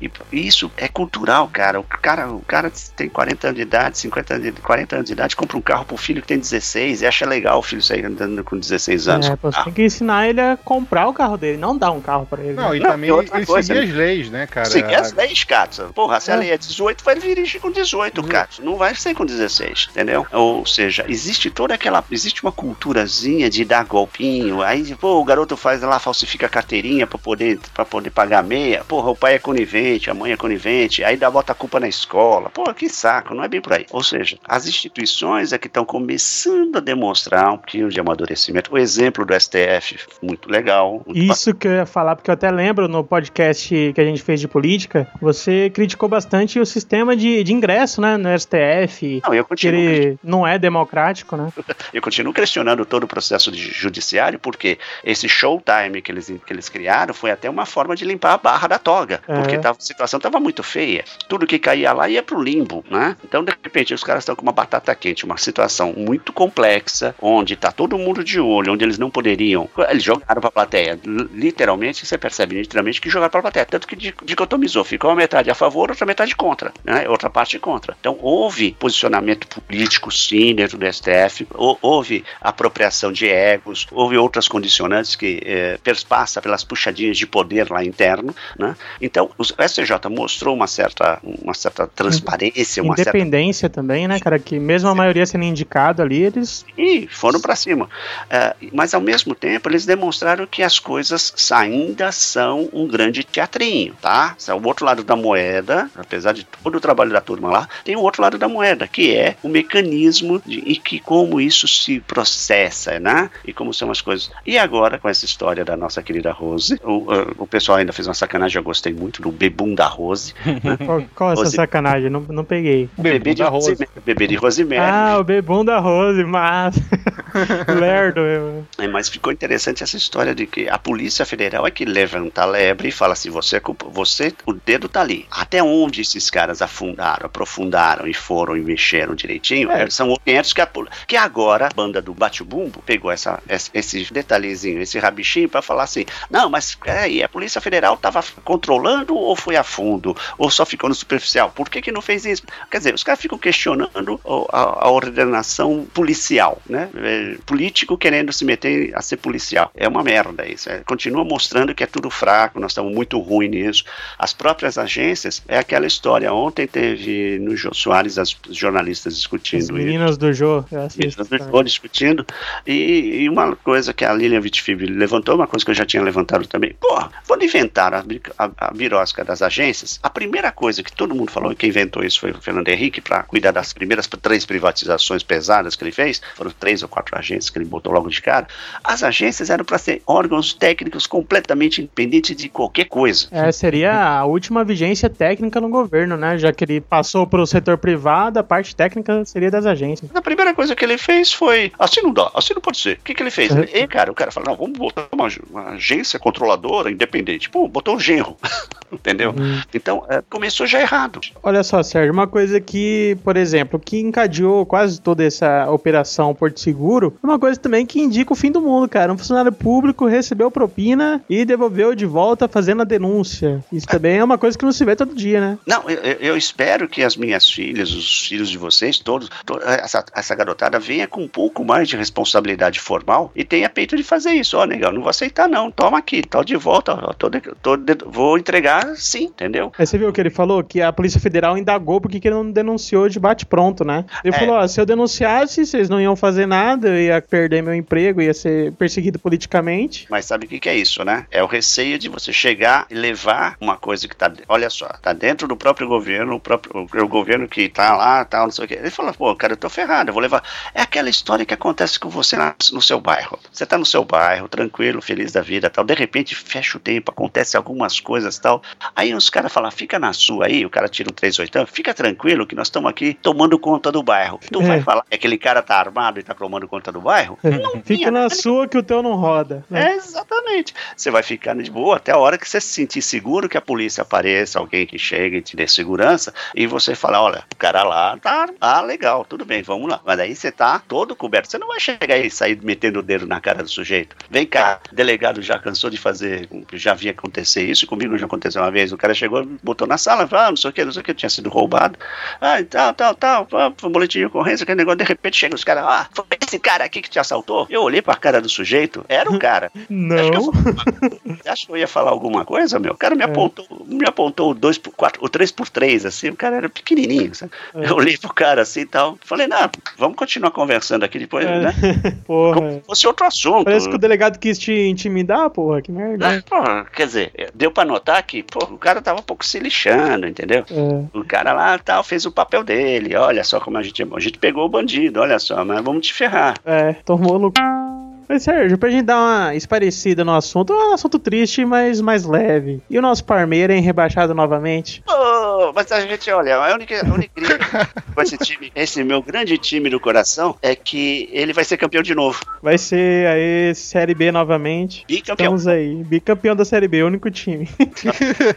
E isso é cultural, cara. O cara, o cara tem 40 anos de idade, 50 anos de, 40 anos de idade, compra um carro pro filho que tem 16 e acha legal o filho sair andando com 16 anos. É, você tem que ensinar ele a comprar o carro dele, não dar um carro pra ele. Não, e Não, também outra ele coisa, seguir né? as leis, né, cara? Seguir as leis, Katsu. Porra, se a É. lei é 18, vai dirigir com 18, Katsu. Não vai ser com 16, entendeu? Ou seja, existe toda aquela. Existe uma culturazinha de dar golpinho. Aí, pô, o garoto faz lá, falsifica a carteirinha pra poder, pra poder pagar meia. Porra, o pai é conivente, a mãe é conivente. Aí dá bota a culpa na escola. Pô, que saco, não é bem por aí. Ou seja, as instituições é que estão começando a demonstrar um pouquinho de amadurecimento. O exemplo do STF, muito legal. Muito Isso que eu ia falar, porque eu até lembro no podcast que a gente fez de política, você criticou bastante o sistema de, de ingresso, né, no STF. Não, eu que continuo ele não é democrático, né? Eu continuo questionando todo o processo de judiciário, porque esse showtime que eles, que eles criaram foi até uma forma de limpar a barra da toga, É. porque tava- a situação estava muito feia. Tudo que caía lá ia pro limbo, né? Então, de repente, os caras estão com uma batata quente, uma situação muito complexa, onde tá todo mundo de olho, onde eles não poderiam. Eles jogaram pra plateia. Literalmente, você percebe nitidamente que jogaram pra plateia. Tanto que di- dicotomizou, ficou uma metade a favor, outra metade contra, né? Outra parte contra. Então, houve posicionamento político, sim, dentro do STF, hou- houve apropriação de egos, houve outras condicionantes que eh, perspassa pelas puxadinhas de poder lá interno, né? Então, o STJ mostrou uma certa, uma certa transparência, uma certa Independência também, né, cara? Que mesmo a maioria sendo indicado ali, eles. e foram para cima. É, mas ao mesmo tempo eles demonstraram que as coisas ainda são um grande teatrinho, tá? É o outro lado da moeda, apesar de todo o trabalho da turma lá, tem o outro lado da moeda, que é o mecanismo de, e que como isso se processa, né? E como são as coisas. E agora, com essa história da nossa querida Rose, o, uh, o pessoal ainda fez uma sacanagem, eu gostei muito do bebum da Rose. né? Qual, qual essa Rose- sacanagem? Não, não peguei. O bebê de Rosemary. Bebê de Rosemary. Ah, o bebum da Rose, mas. Lerdo, eu. É, mas ficou interessante essa história de que a Polícia Federal é que levanta a lebre e fala assim: você, é culpa- você o dedo tá ali. Até onde esses caras afundaram, aprofundaram e foram e mexeram direitinho, É. são 500 que, a, que agora a banda do Bate-Bumbo pegou essa, esse, esse detalhezinho, esse rabichinho para falar assim: não, mas peraí, a Polícia Federal estava controlando ou foi a fundo? Ou só ficou no superficial? Por que, que não fez isso? Quer dizer, os caras ficam questionando a, a ordenação policial, né? É, político querendo se meter a ser policial. É uma merda isso. É, continua mostrando que é tudo fraco, nós estamos muito ruim nisso. As próprias agências, é aquela história. Ontem teve no Jô Soares as jornalistas discutindo As isso. meninas do Jô, eu assisto. Meninas do Jô discutindo. E, e uma coisa que a Lilian Vitfib levantou, uma coisa que eu já tinha levantado também. Pô, quando inventaram a, bri- a, a birosca das agências, a primeira coisa que todo mundo falou, e quem inventou isso foi o Fernando Henrique, para cuidar das primeiras três privatizações pesadas que ele fez, foram três ou quatro agências que ele botou logo de cara. As agências eram para ser órgãos técnicos completamente independentes de qualquer coisa. É, seria a última vigência técnica no governo, né? Já que ele passou pro setor privado, a parte técnica seria das agências. A primeira coisa que ele fez foi: assim não dá, assim não pode ser. O que, que ele fez? E, cara, o cara falou: não, vamos botar uma, uma agência controladora independente. Pô, botou um genro. Entendeu? Então, é, começou já errado. Olha só, Sérgio, uma coisa que, por exemplo, que encadeou quase toda essa operação Porto Seguro, é uma coisa também que indica o fim do mundo, cara. Um funcionário público recebeu propina e devolveu de volta fazendo a denúncia. Isso também é uma coisa que não se vê todo dia, né? Não, eu, eu- espero que as minhas filhas, os filhos de vocês, todos, to- essa, essa garotada venha com um pouco mais de responsabilidade formal e tenha peito de fazer isso. Ó, negão, não vou aceitar não, toma aqui, tô de volta, ó, tô de- tô de- vou entregar sim, entendeu? Aí você viu o que ele falou? Que a Polícia Federal indagou porque que ele não denunciou de bate-pronto, né? Ele É. falou: ó, se eu denunciasse, vocês não iam fazer nada, eu ia perder meu emprego, ia ser perseguido politicamente. Mas sabe o que, que é isso, né? É o receio de você chegar e levar uma coisa que tá, olha só, tá dentro do próprio governo, o próprio o governo que tá lá, tal, não sei o quê. Ele falou, pô, cara, eu tô ferrado, eu vou levar. É aquela história que acontece com você na- no seu bairro. Você tá no seu bairro, tranquilo, feliz da vida, tal. De repente fecha o tempo, acontece algumas coisas, tal. Aí os caras falam, fica na sua aí, o cara tira um 38, fica tranquilo que nós estamos aqui tomando conta do bairro. Tu É. vai falar que aquele cara tá armado e tá tomando conta do bairro? Fica na sua que o teu não roda. né? É, exatamente. Você vai ficar de boa até a hora que você se sentir seguro que a polícia apareça, alguém que chegue e te dê segurança, e você fala, olha, o cara lá tá, ah, legal, tudo bem, vamos lá. Mas aí você tá todo coberto. Você não vai chegar e sair metendo o dedo na cara do sujeito. Vem cá, delegado já cansou de fazer, já via acontecer isso, comigo já aconteceu uma vez, o cara chegou, botou na sala, falou, ah, não sei o que, não sei o que, tinha sido roubado. Ah, e tal, tal, tal, ah, foi um boletim de ocorrência, aquele negócio, de repente chega os caras, ah, foi esse cara aqui que te assaltou? Eu olhei pra cara do sujeito, era o cara. Não. Você acha que eu ia falar alguma coisa, meu? O cara É. me apontou, me apontou o 2 por 4, o 3 por 3 assim, o cara era pequenininho, sabe? É. Eu olhei pro cara assim e tal, falei, não, vamos continuar conversando aqui depois, É. né? Porra. Como se fosse outro assunto. Parece que o delegado quis te intimidar, porra, que merda. Né? Pô, quer dizer, deu pra notar que pô, o cara tava um pouco se lixando, entendeu? É. O cara lá tal, fez o papel dele. Olha só como a gente é bom. A gente pegou o bandido, olha só, mas vamos te ferrar. É, tomou no. c****. Mas, Sérgio, pra gente dar uma esparecida no assunto, é um assunto triste, mas mais leve. E o nosso Parmeira em rebaixado novamente? Pô, mas a gente, olha, a única, a única com esse time, esse meu grande time do coração, é que ele vai ser campeão de novo. Vai ser aí Série B novamente. Bicampeão. Estamos aí. Bicampeão da Série B, único time.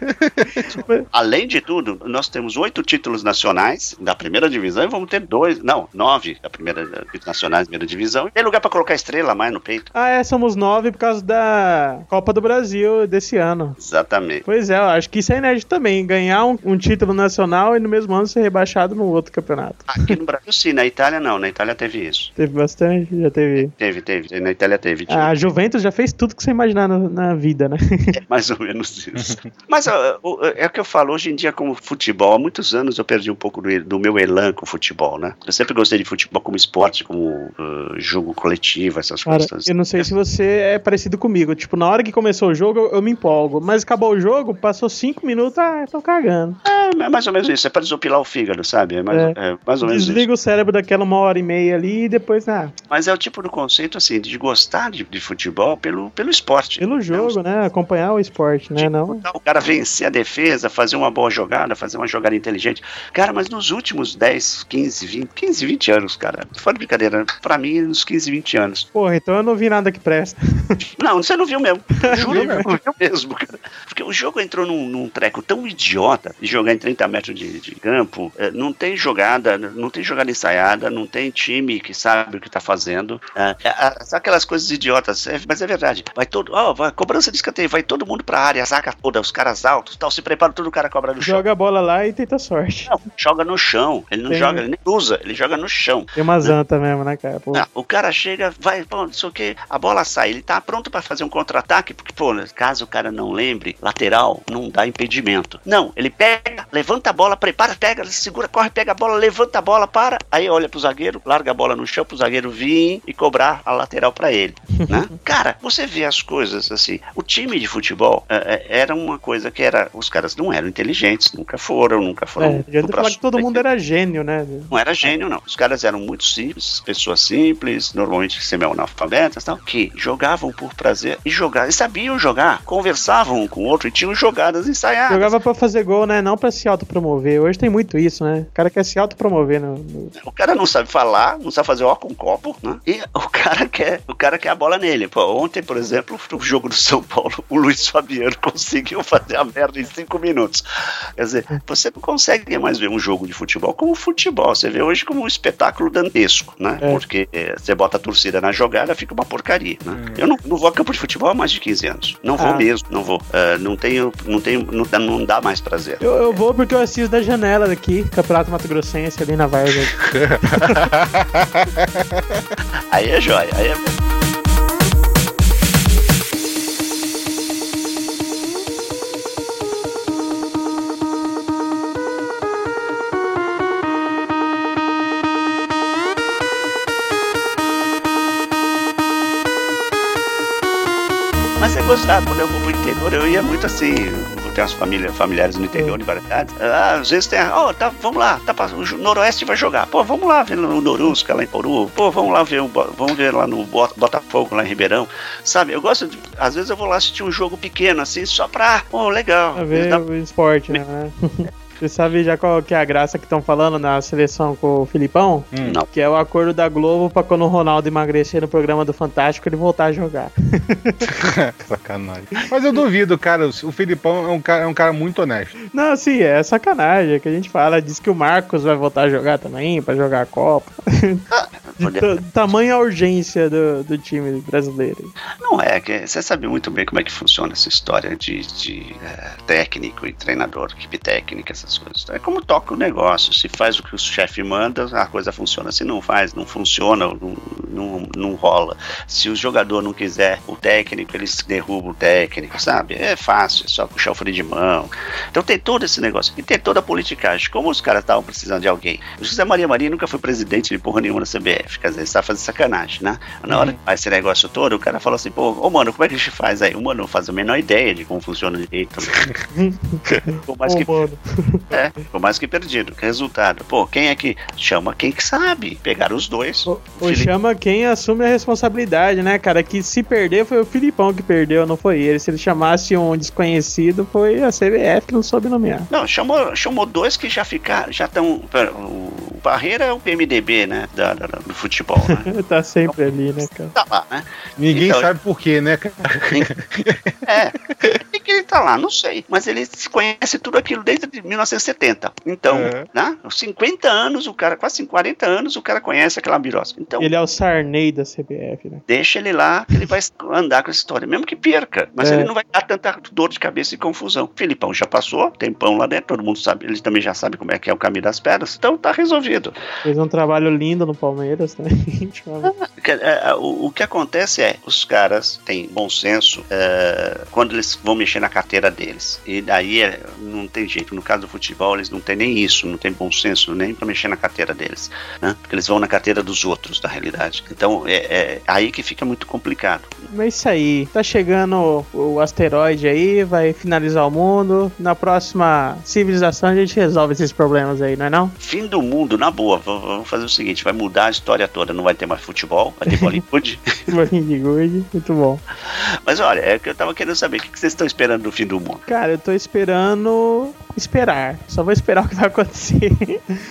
Além de tudo, nós temos oito títulos nacionais da primeira divisão e vamos ter dois, não, nove da primeira títulos nacionais da primeira divisão. Tem lugar pra colocar estrela mais no peito. ah, é, somos nove por causa da Copa do Brasil desse ano. Exatamente. Pois é, eu acho que isso é inédito também. Ganhar um, um título nacional e no mesmo ano ser rebaixado no outro campeonato. Aqui no Brasil sim, na Itália não, na Itália teve isso. Teve bastante, já teve. Teve, teve, na Itália teve. tinha. A Juventus já fez tudo que você imaginar na, na vida, né? É mais ou menos isso. Mas ó, é o que eu falo, hoje em dia, como futebol, há muitos anos eu perdi um pouco do, do meu elan com o futebol, né? Eu sempre gostei de futebol como esporte, como uh, jogo coletivo, essas Cara, coisas. Eu não sei se você é parecido comigo. Tipo, na hora que começou o jogo, eu, eu me empolgo. Mas acabou o jogo, passou cinco minutos, ah, tô cagando. É, é mais ou menos isso, é pra desopilar o fígado, sabe? É mais, É. é mais ou menos isso. Desliga o cérebro daquela uma hora e meia ali e depois, ah, Mas é o tipo do conceito, assim, de gostar de, de futebol pelo, pelo esporte. pelo jogo, né? Acompanhar o esporte, né? Não. O cara vencer a defesa, fazer uma boa jogada, fazer uma jogada inteligente. Cara, mas nos últimos 10, 15, 20, 15, 20 anos, cara, fora de brincadeira, pra mim, nos 15, 20 anos. Porra, então eu não vi nada que presta. Não, você não viu mesmo. Juro, não mesmo. viu mesmo, cara. Porque o jogo entrou num, num treco tão idiota de jogar em 30 metros de, de campo. eh, Não tem jogada, não tem jogada ensaiada, não tem time que sabe o que tá fazendo. É, é, é, aquelas coisas idiotas, é, mas é verdade. Vai todo, ó, vai, cobrança de escanteio, vai todo mundo pra área, saca toda, os caras altos, tal, se prepara, todo o cara cobra no chão. Joga a bola lá e tenta sorte. Não, joga no chão. Ele não Tem- joga, ele nem usa, ele joga no chão. Tem uma zanta mesmo, né, cara? Pô. Ah, o cara chega, vai, pô, não sei o que, a bola sai, ele tá pronto pra fazer um contra-ataque, porque, pô, caso o cara não lembre, lateral não dá impedimento. Não, ele pega, levanta a bola, prepara, pega, segura, corre, pega a bola, levanta a bola, para. Aí olha pro zagueiro, larga a bola no chão pro zagueiro vir e cobrar a lateral pra ele, né? Cara, você vê as coisas assim. O time de futebol é, é, era uma coisa que era. Os caras não eram inteligentes, nunca foram, nunca foram. É, pro falar que todo mundo era gênio, né? não era gênio, não. Os caras eram muito simples, pessoas simples, normalmente semi-analfabetas, tal, que jogavam por prazer e jogavam, e sabiam jogar, conversavam um com o outro e tinham jogadas ensaiadas. Jogava pra fazer gol, né? Não pra se autopromover. Hoje tem muito isso, né? O cara quer se autopromover no, no... O cara não sabe falar, não sabe fazer ó com copo, né? E o cara quer, o cara quer a bola nele. Pô, ontem, por exemplo, no jogo do São Paulo, o Luiz Fabiano conseguiu fazer a merda em cinco minutos. Quer dizer, você não consegue mais ver um jogo de futebol como futebol. Você vê hoje como um espetáculo dantesco, né? É. Porque é, você bota a torcida na jogada, fica uma porcaria, né? Eu não, não vou a campo de futebol há mais de 15 anos. Não vou Ah. mesmo, não vou. Ah, não tenho, não tenho, não, dá- não dá mais prazer. Eu, eu vou porque eu assisto da janela daqui, Campeonato Mato Grossense ali na Vargas. Aí é jóia, aí é gostado, quando eu vou pro interior, eu ia muito assim. Eu tenho umas família, familiares no interior de Guarapari. Ah, às vezes tem. Ó, tá, vamos lá, tá, o Noroeste vai jogar. Pô, vamos lá ver no Norusca, lá em Poru. Pô, vamos lá ver, o vamos ver lá no Bota- Botafogo, lá em Ribeirão. Sabe, eu gosto de. Às vezes eu vou lá assistir um jogo pequeno, assim, só pra. Pô, legal. Pra ver Dá- o esporte, né? Você sabe já qual que é a graça que estão falando na seleção com o Filipão? Não. Que é o acordo da Globo pra quando o Ronaldo emagrecer no programa do Fantástico ele voltar a jogar. Sacanagem. Mas eu duvido, cara. O Filipão é um cara, é um cara muito honesto. Não, sim, é sacanagem. É que a gente fala, diz que o Marcos vai voltar a jogar também, pra jogar a Copa. De ta- tamanha urgência do, do time brasileiro. Não é, que você sabe muito bem como é que funciona essa história de, de, eh, técnico e treinador, equipe técnica, essas coisas. É como toca o negócio. Se faz o que o chefe manda, a coisa funciona. Se não faz, não funciona, não, não, não rola. Se o jogador não quiser o técnico, eles derrubam o técnico, sabe? É fácil, é só puxar o freio de mão. Então tem todo esse negócio. E tem toda a politicagem. Como os caras estavam precisando de alguém. O José Maria Maria nunca foi presidente de porra nenhuma na CBF. Quer dizer, ele está fazendo sacanagem, né? Na hora que faz esse negócio todo, o cara fala assim, pô, ô mano, como é que a gente faz aí? O mano não faz a menor ideia de como funciona direito. Por mais que, mano. É, por mais que perdido. Resultado, pô, quem é que chama quem que sabe? Pegaram os dois. Ou Felipe- chama quem assume a responsabilidade, né, cara? Que se perder foi o Filipão que perdeu, não foi ele. Se ele chamasse um desconhecido, foi a CBF que não soube nomear. Não, chamou, chamou dois que já ficaram, já estão. O Barreira é o PMDB, né? Da, da- do futebol, né? tá sempre ali, né, cara? Tá lá, né? Ninguém Então- sabe por quê, né, cara? É. Por que que ele tá lá? Não sei. Mas ele conhece tudo aquilo desde 1970. Então, É. né? 50 anos, o cara, quase 40 anos, o cara conhece aquela birosca. Então, Ele é o Sarney da CBF, né? deixa ele lá, ele vai andar com essa história. Mesmo que perca, mas É. ele não vai dar tanta dor de cabeça e confusão. Filipão já passou, tempão lá dentro, todo mundo sabe, ele também já sabe como é que é o caminho das pedras, então tá resolvido. Fez um trabalho lindo no Palmeiras. Que- é, é, O, o que acontece é, os caras têm bom senso é, quando eles vão mexer na carteira deles. E daí é, não tem jeito. No caso do futebol, eles não têm nem isso, não tem bom senso nem pra mexer na carteira deles. Né? Porque eles vão na carteira dos outros, na realidade. Então é, é aí que fica muito complicado. Mas é isso aí. Tá chegando o, o asteroide aí, vai finalizar o mundo. Na próxima civilização a gente resolve esses problemas aí, não é não? Fim do mundo, na boa. Vamos fazer o seguinte: vai mudar a história toda. Não vai ter mais futebol, vai ter Bollywood. Gude, muito bom. Mas olha, é que eu tava querendo saber o que vocês estão esperando do fim do mundo. Cara, eu tô esperando esperar. Só vou esperar o que vai acontecer.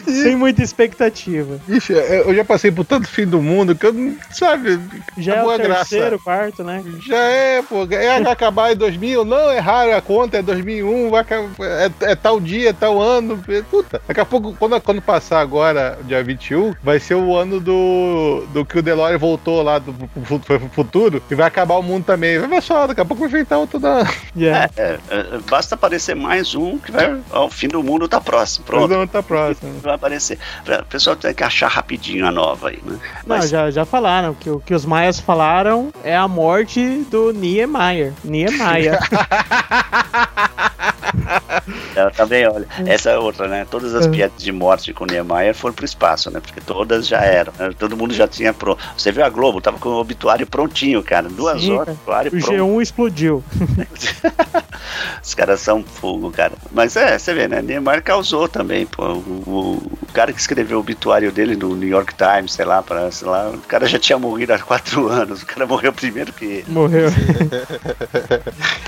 Sem muita expectativa. Ixi, é, eu já passei por tanto fim do mundo que eu não. Sabe? Já é o a graça. terceiro, quarto, né? Já é, pô. É vai acabar em 2000. Não, é raro a conta, é 2001. Vai, acabar- é, é tal dia, é tal ano. Puta. Daqui a pouco, quando, quando passar agora, dia 21, vai ser o ano do, do que o Delore voltou lá do, pro, pro futuro e vai acabar o mundo também. Vai ver só, daqui a pouco vai enfrentar outro da. Yeah. É, é, é, basta aparecer mais um que vai. O fim do mundo tá próximo. Pronto. Não tá próximo. Vai aparecer. O pessoal tem que achar rapidinho a nova aí, né? Não, Mas- já, já falaram que o que os maias falaram é a morte do Niemeyer. Niemeyer. Ela também, olha, essa é outra, né? Todas as piadas de morte com o Niemeyer foram pro espaço, né? Porque todas já eram. né? Todo mundo já tinha pronto. Você viu a Globo? Tava com o obituário prontinho, cara. Duas Sim, horas, cara. O pronto. G1 explodiu. Os caras são fogo, cara. Mas é, você vê, né? Neymar causou também, pô. O, o- o cara que escreveu o obituário dele no New York Times, sei lá, para, sei lá, o cara já tinha morrido há quatro anos. O cara morreu primeiro que ele. Morreu.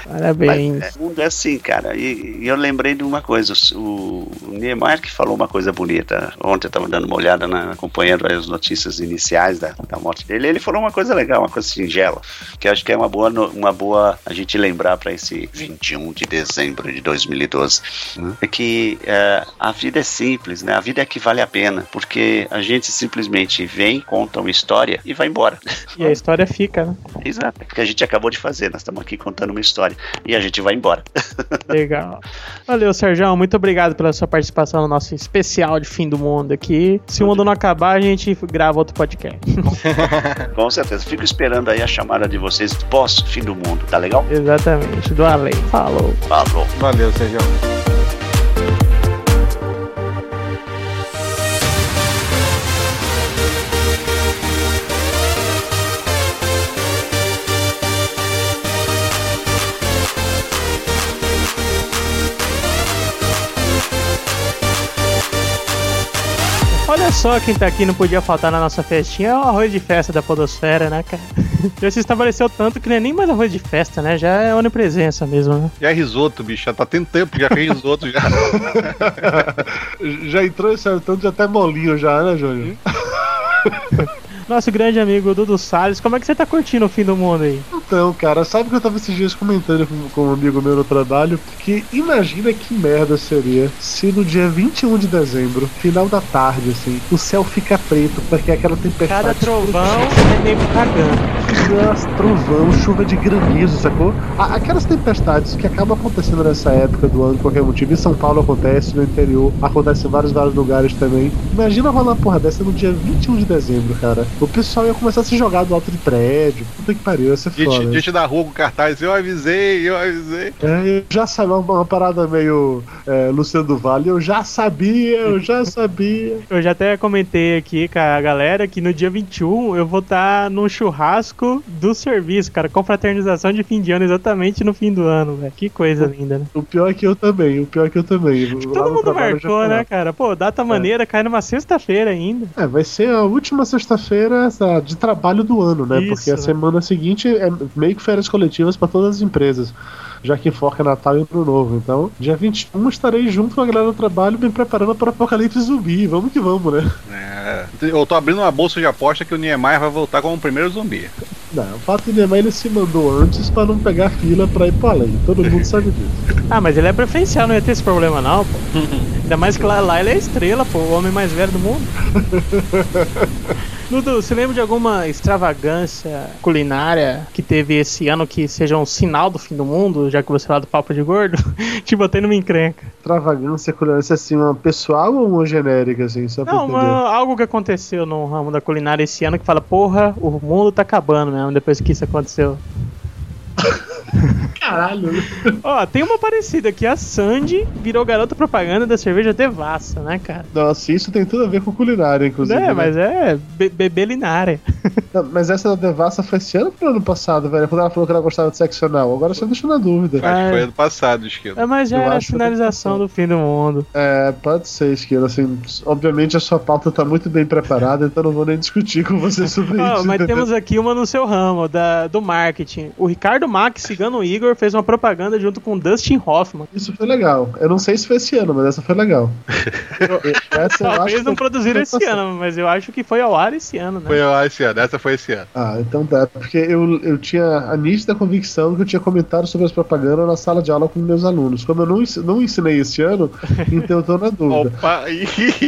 Parabéns. Mas, é, o mundo é assim, cara. E, e eu lembrei de uma coisa. O, o Neymar que falou uma coisa bonita. Ontem eu tava dando uma olhada, na, acompanhando as notícias iniciais da, da morte dele. Ele falou uma coisa legal, uma coisa singela. Que eu acho que é uma boa, uma boa a gente lembrar para esse 21 de dezembro de 2012. É que é, a vida é simples, né? A vida é que vale a pena. Porque a gente simplesmente vem, conta uma história e vai embora. E a história fica, né? Exato. É o que a gente acabou de fazer. Nós estamos aqui contando uma história. E a gente vai embora. Legal. Valeu, Sérgio. Muito obrigado pela sua participação no nosso especial de fim do mundo aqui. Se o mundo não acabar, a gente grava outro podcast. Com certeza. Fico esperando aí a chamada de vocês pós fim do mundo, tá legal? Exatamente, do além. Falou. Falou. Valeu, Sérgio. Só quem tá aqui não podia faltar na nossa festinha é o arroz de festa da Podosfera, né, cara? Já se estabeleceu tanto que não é nem mais arroz de festa, né? Já é onipresença mesmo, né? Já é risoto, bicho. Já tá tendo tempo já que é risoto já. Já entrou esse tanto de até molinho já, né, Júnior? Nosso grande amigo Dudu Salles, como é que você tá curtindo o fim do mundo aí? Então, cara, sabe que eu tava esses dias comentando com, com um amigo meu no trabalho que imagina que merda seria se no dia 21 de dezembro, final da tarde, assim, o céu fica preto porque é aquela tempestade. Cada trovão é nego cagando. Nossa, trovão, chuva de granizo, sacou? Aquelas tempestades que acabam acontecendo nessa época do ano, por qualquer motivo, em São Paulo acontece, no interior, acontece em vários, vários lugares também. Imagina rolar uma porra dessa no dia 21 de dezembro, cara. O pessoal ia começar a se jogar do alto de prédio. Puta que pariu, ia ser Gente, foda. gente da rua com cartaz, eu avisei, eu avisei. É, eu já sabia uma, uma parada meio é, Luciano do Vale, eu já sabia, eu já sabia. Eu já até comentei aqui com a galera que no dia 21 eu vou estar num churrasco do serviço, cara, confraternização de fim de ano, exatamente no fim do ano, velho. Que coisa linda, né? O pior é que eu também, o pior é que eu também. Todo mundo marcou, né, cara? Pô, data maneira, cai numa sexta-feira ainda. É, vai ser a última sexta-feira de trabalho do ano, né? Isso, Porque a né? semana seguinte é meio que férias coletivas para todas as empresas. Já que foca Natal e Ano Novo. Então, dia 21 estarei junto com a galera do trabalho me preparando para o apocalipse zumbi. Vamos que vamos, né? É, eu tô abrindo uma bolsa de aposta que o Niemeyer vai voltar como o primeiro zumbi. Não, o fato de Neymar ele se mandou antes para não pegar fila para ir para além. Todo mundo sabe disso. Ah, mas ele é preferencial, não ia ter esse problema não, pô. Ainda mais que lá, lá ele é estrela, pô, o homem mais velho do mundo. Dudu, você lembra de alguma extravagância culinária que teve esse ano que seja um sinal do fim do mundo, já que você fala do papo de gordo? Te botei numa encrenca. Extravagância, culinária, assim, uma pessoal ou uma genérica, assim, só Não, uma- algo que aconteceu no ramo da culinária esse ano que fala, porra, o mundo tá acabando mesmo depois que isso aconteceu. Caralho. Ó, tem uma parecida que a Sandy virou garota propaganda da cerveja Devassa, né, cara? Nossa, isso tem tudo a ver com culinária, inclusive. É, né? mas é be bebelinária. Não, mas essa da Devassa foi esse ano ou foi ano passado, velho? Quando ela falou que ela gostava de sexo anal. Agora você deixou na dúvida. Acho que foi ano passado, Esquilo. É, mas já Eu era a finalização do fim do mundo. É, pode ser, Esquilo. Assim, obviamente a sua pauta tá muito bem preparada, então não vou nem discutir com você sobre Ó, isso. mas entendeu? temos aqui uma no seu ramo, da, do marketing. O Ricardo Max, cigano Igor, fez uma propaganda junto com Dustin Hoffman. Isso foi legal. Eu não sei se foi esse ano, mas essa foi legal. essa Talvez não produziram esse ano, mas eu acho que foi ao ar esse ano, né? Foi lá esse ano, essa foi esse ano. Ah, então tá. Porque eu, eu tinha a nítida convicção que eu tinha comentado sobre as propagandas na sala de aula com meus alunos. Como eu não, não ensinei esse ano, então eu tô na dúvida. Opa,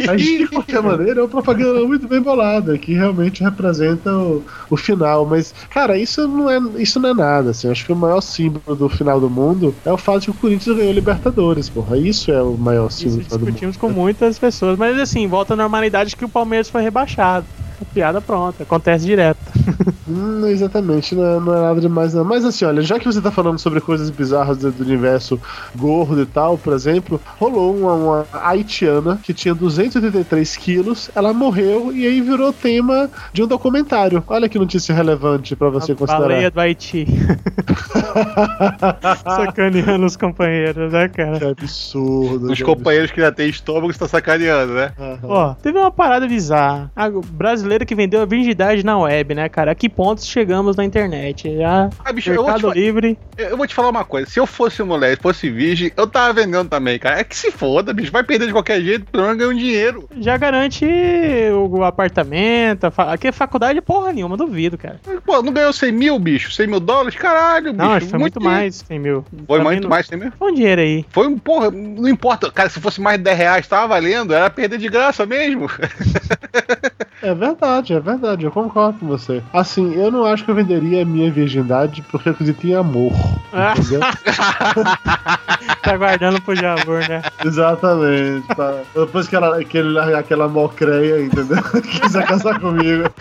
Mas de qualquer maneira, é uma propaganda muito bem bolada, que realmente representa o, o final. Mas, cara, isso não é, isso não é nada. Assim. Eu acho que o maior símbolo do final do mundo é o fato de que o Corinthians ganhou Libertadores, porra. Isso é o maior símbolo Isso do final do mundo. discutimos com muitas pessoas, mas assim, volta à normalidade que o Palmeiras foi rebaixado. piada pronta. Acontece direto. Hum, exatamente, não é, não é nada demais não. Mas assim, olha, já que você tá falando sobre coisas bizarras do, do universo gordo e tal, por exemplo, rolou uma, uma haitiana que tinha 283 quilos, ela morreu e aí virou tema de um documentário. Olha que notícia relevante pra você considerar. Baleia do Haiti. Sacaneando os companheiros, né, cara? Que absurdo. Os companheiros que já têm estômago estão sacaneando, né? Ó, teve uma parada bizarra. A brasileira que vendeu a virgindade na web, né, cara? A que pontos chegamos na internet? Já Ah, bicho, eu vou, te, Mercado fa- Livre. eu eu vou te falar uma coisa. Se eu fosse mulher, fosse virgem, eu tava vendendo também, cara. É que se foda, bicho. Vai perder de qualquer jeito, pelo menos ganha um dinheiro. Já garante o apartamento. A fa... Aqui é faculdade porra nenhuma, duvido, cara. Pô, não ganhou 100 mil, bicho? 100 mil dólares? Caralho, bicho. Não, acho que foi muito, mais, 100 mil. Foi Também muito não- mais 100 mil? Foi um dinheiro aí. Foi um, porra, não importa. Cara, se fosse mais de 10 reais, tava valendo. Era perder de graça mesmo. É verdade, é verdade, eu concordo com você. Assim, eu não acho que eu venderia a minha virgindade porque eu acredito em amor. Entendeu? tá guardando pro Javor, né? Exatamente. Tá. Depois que, ela, que ele, aquela mocreia, entendeu? Quiser casar comigo.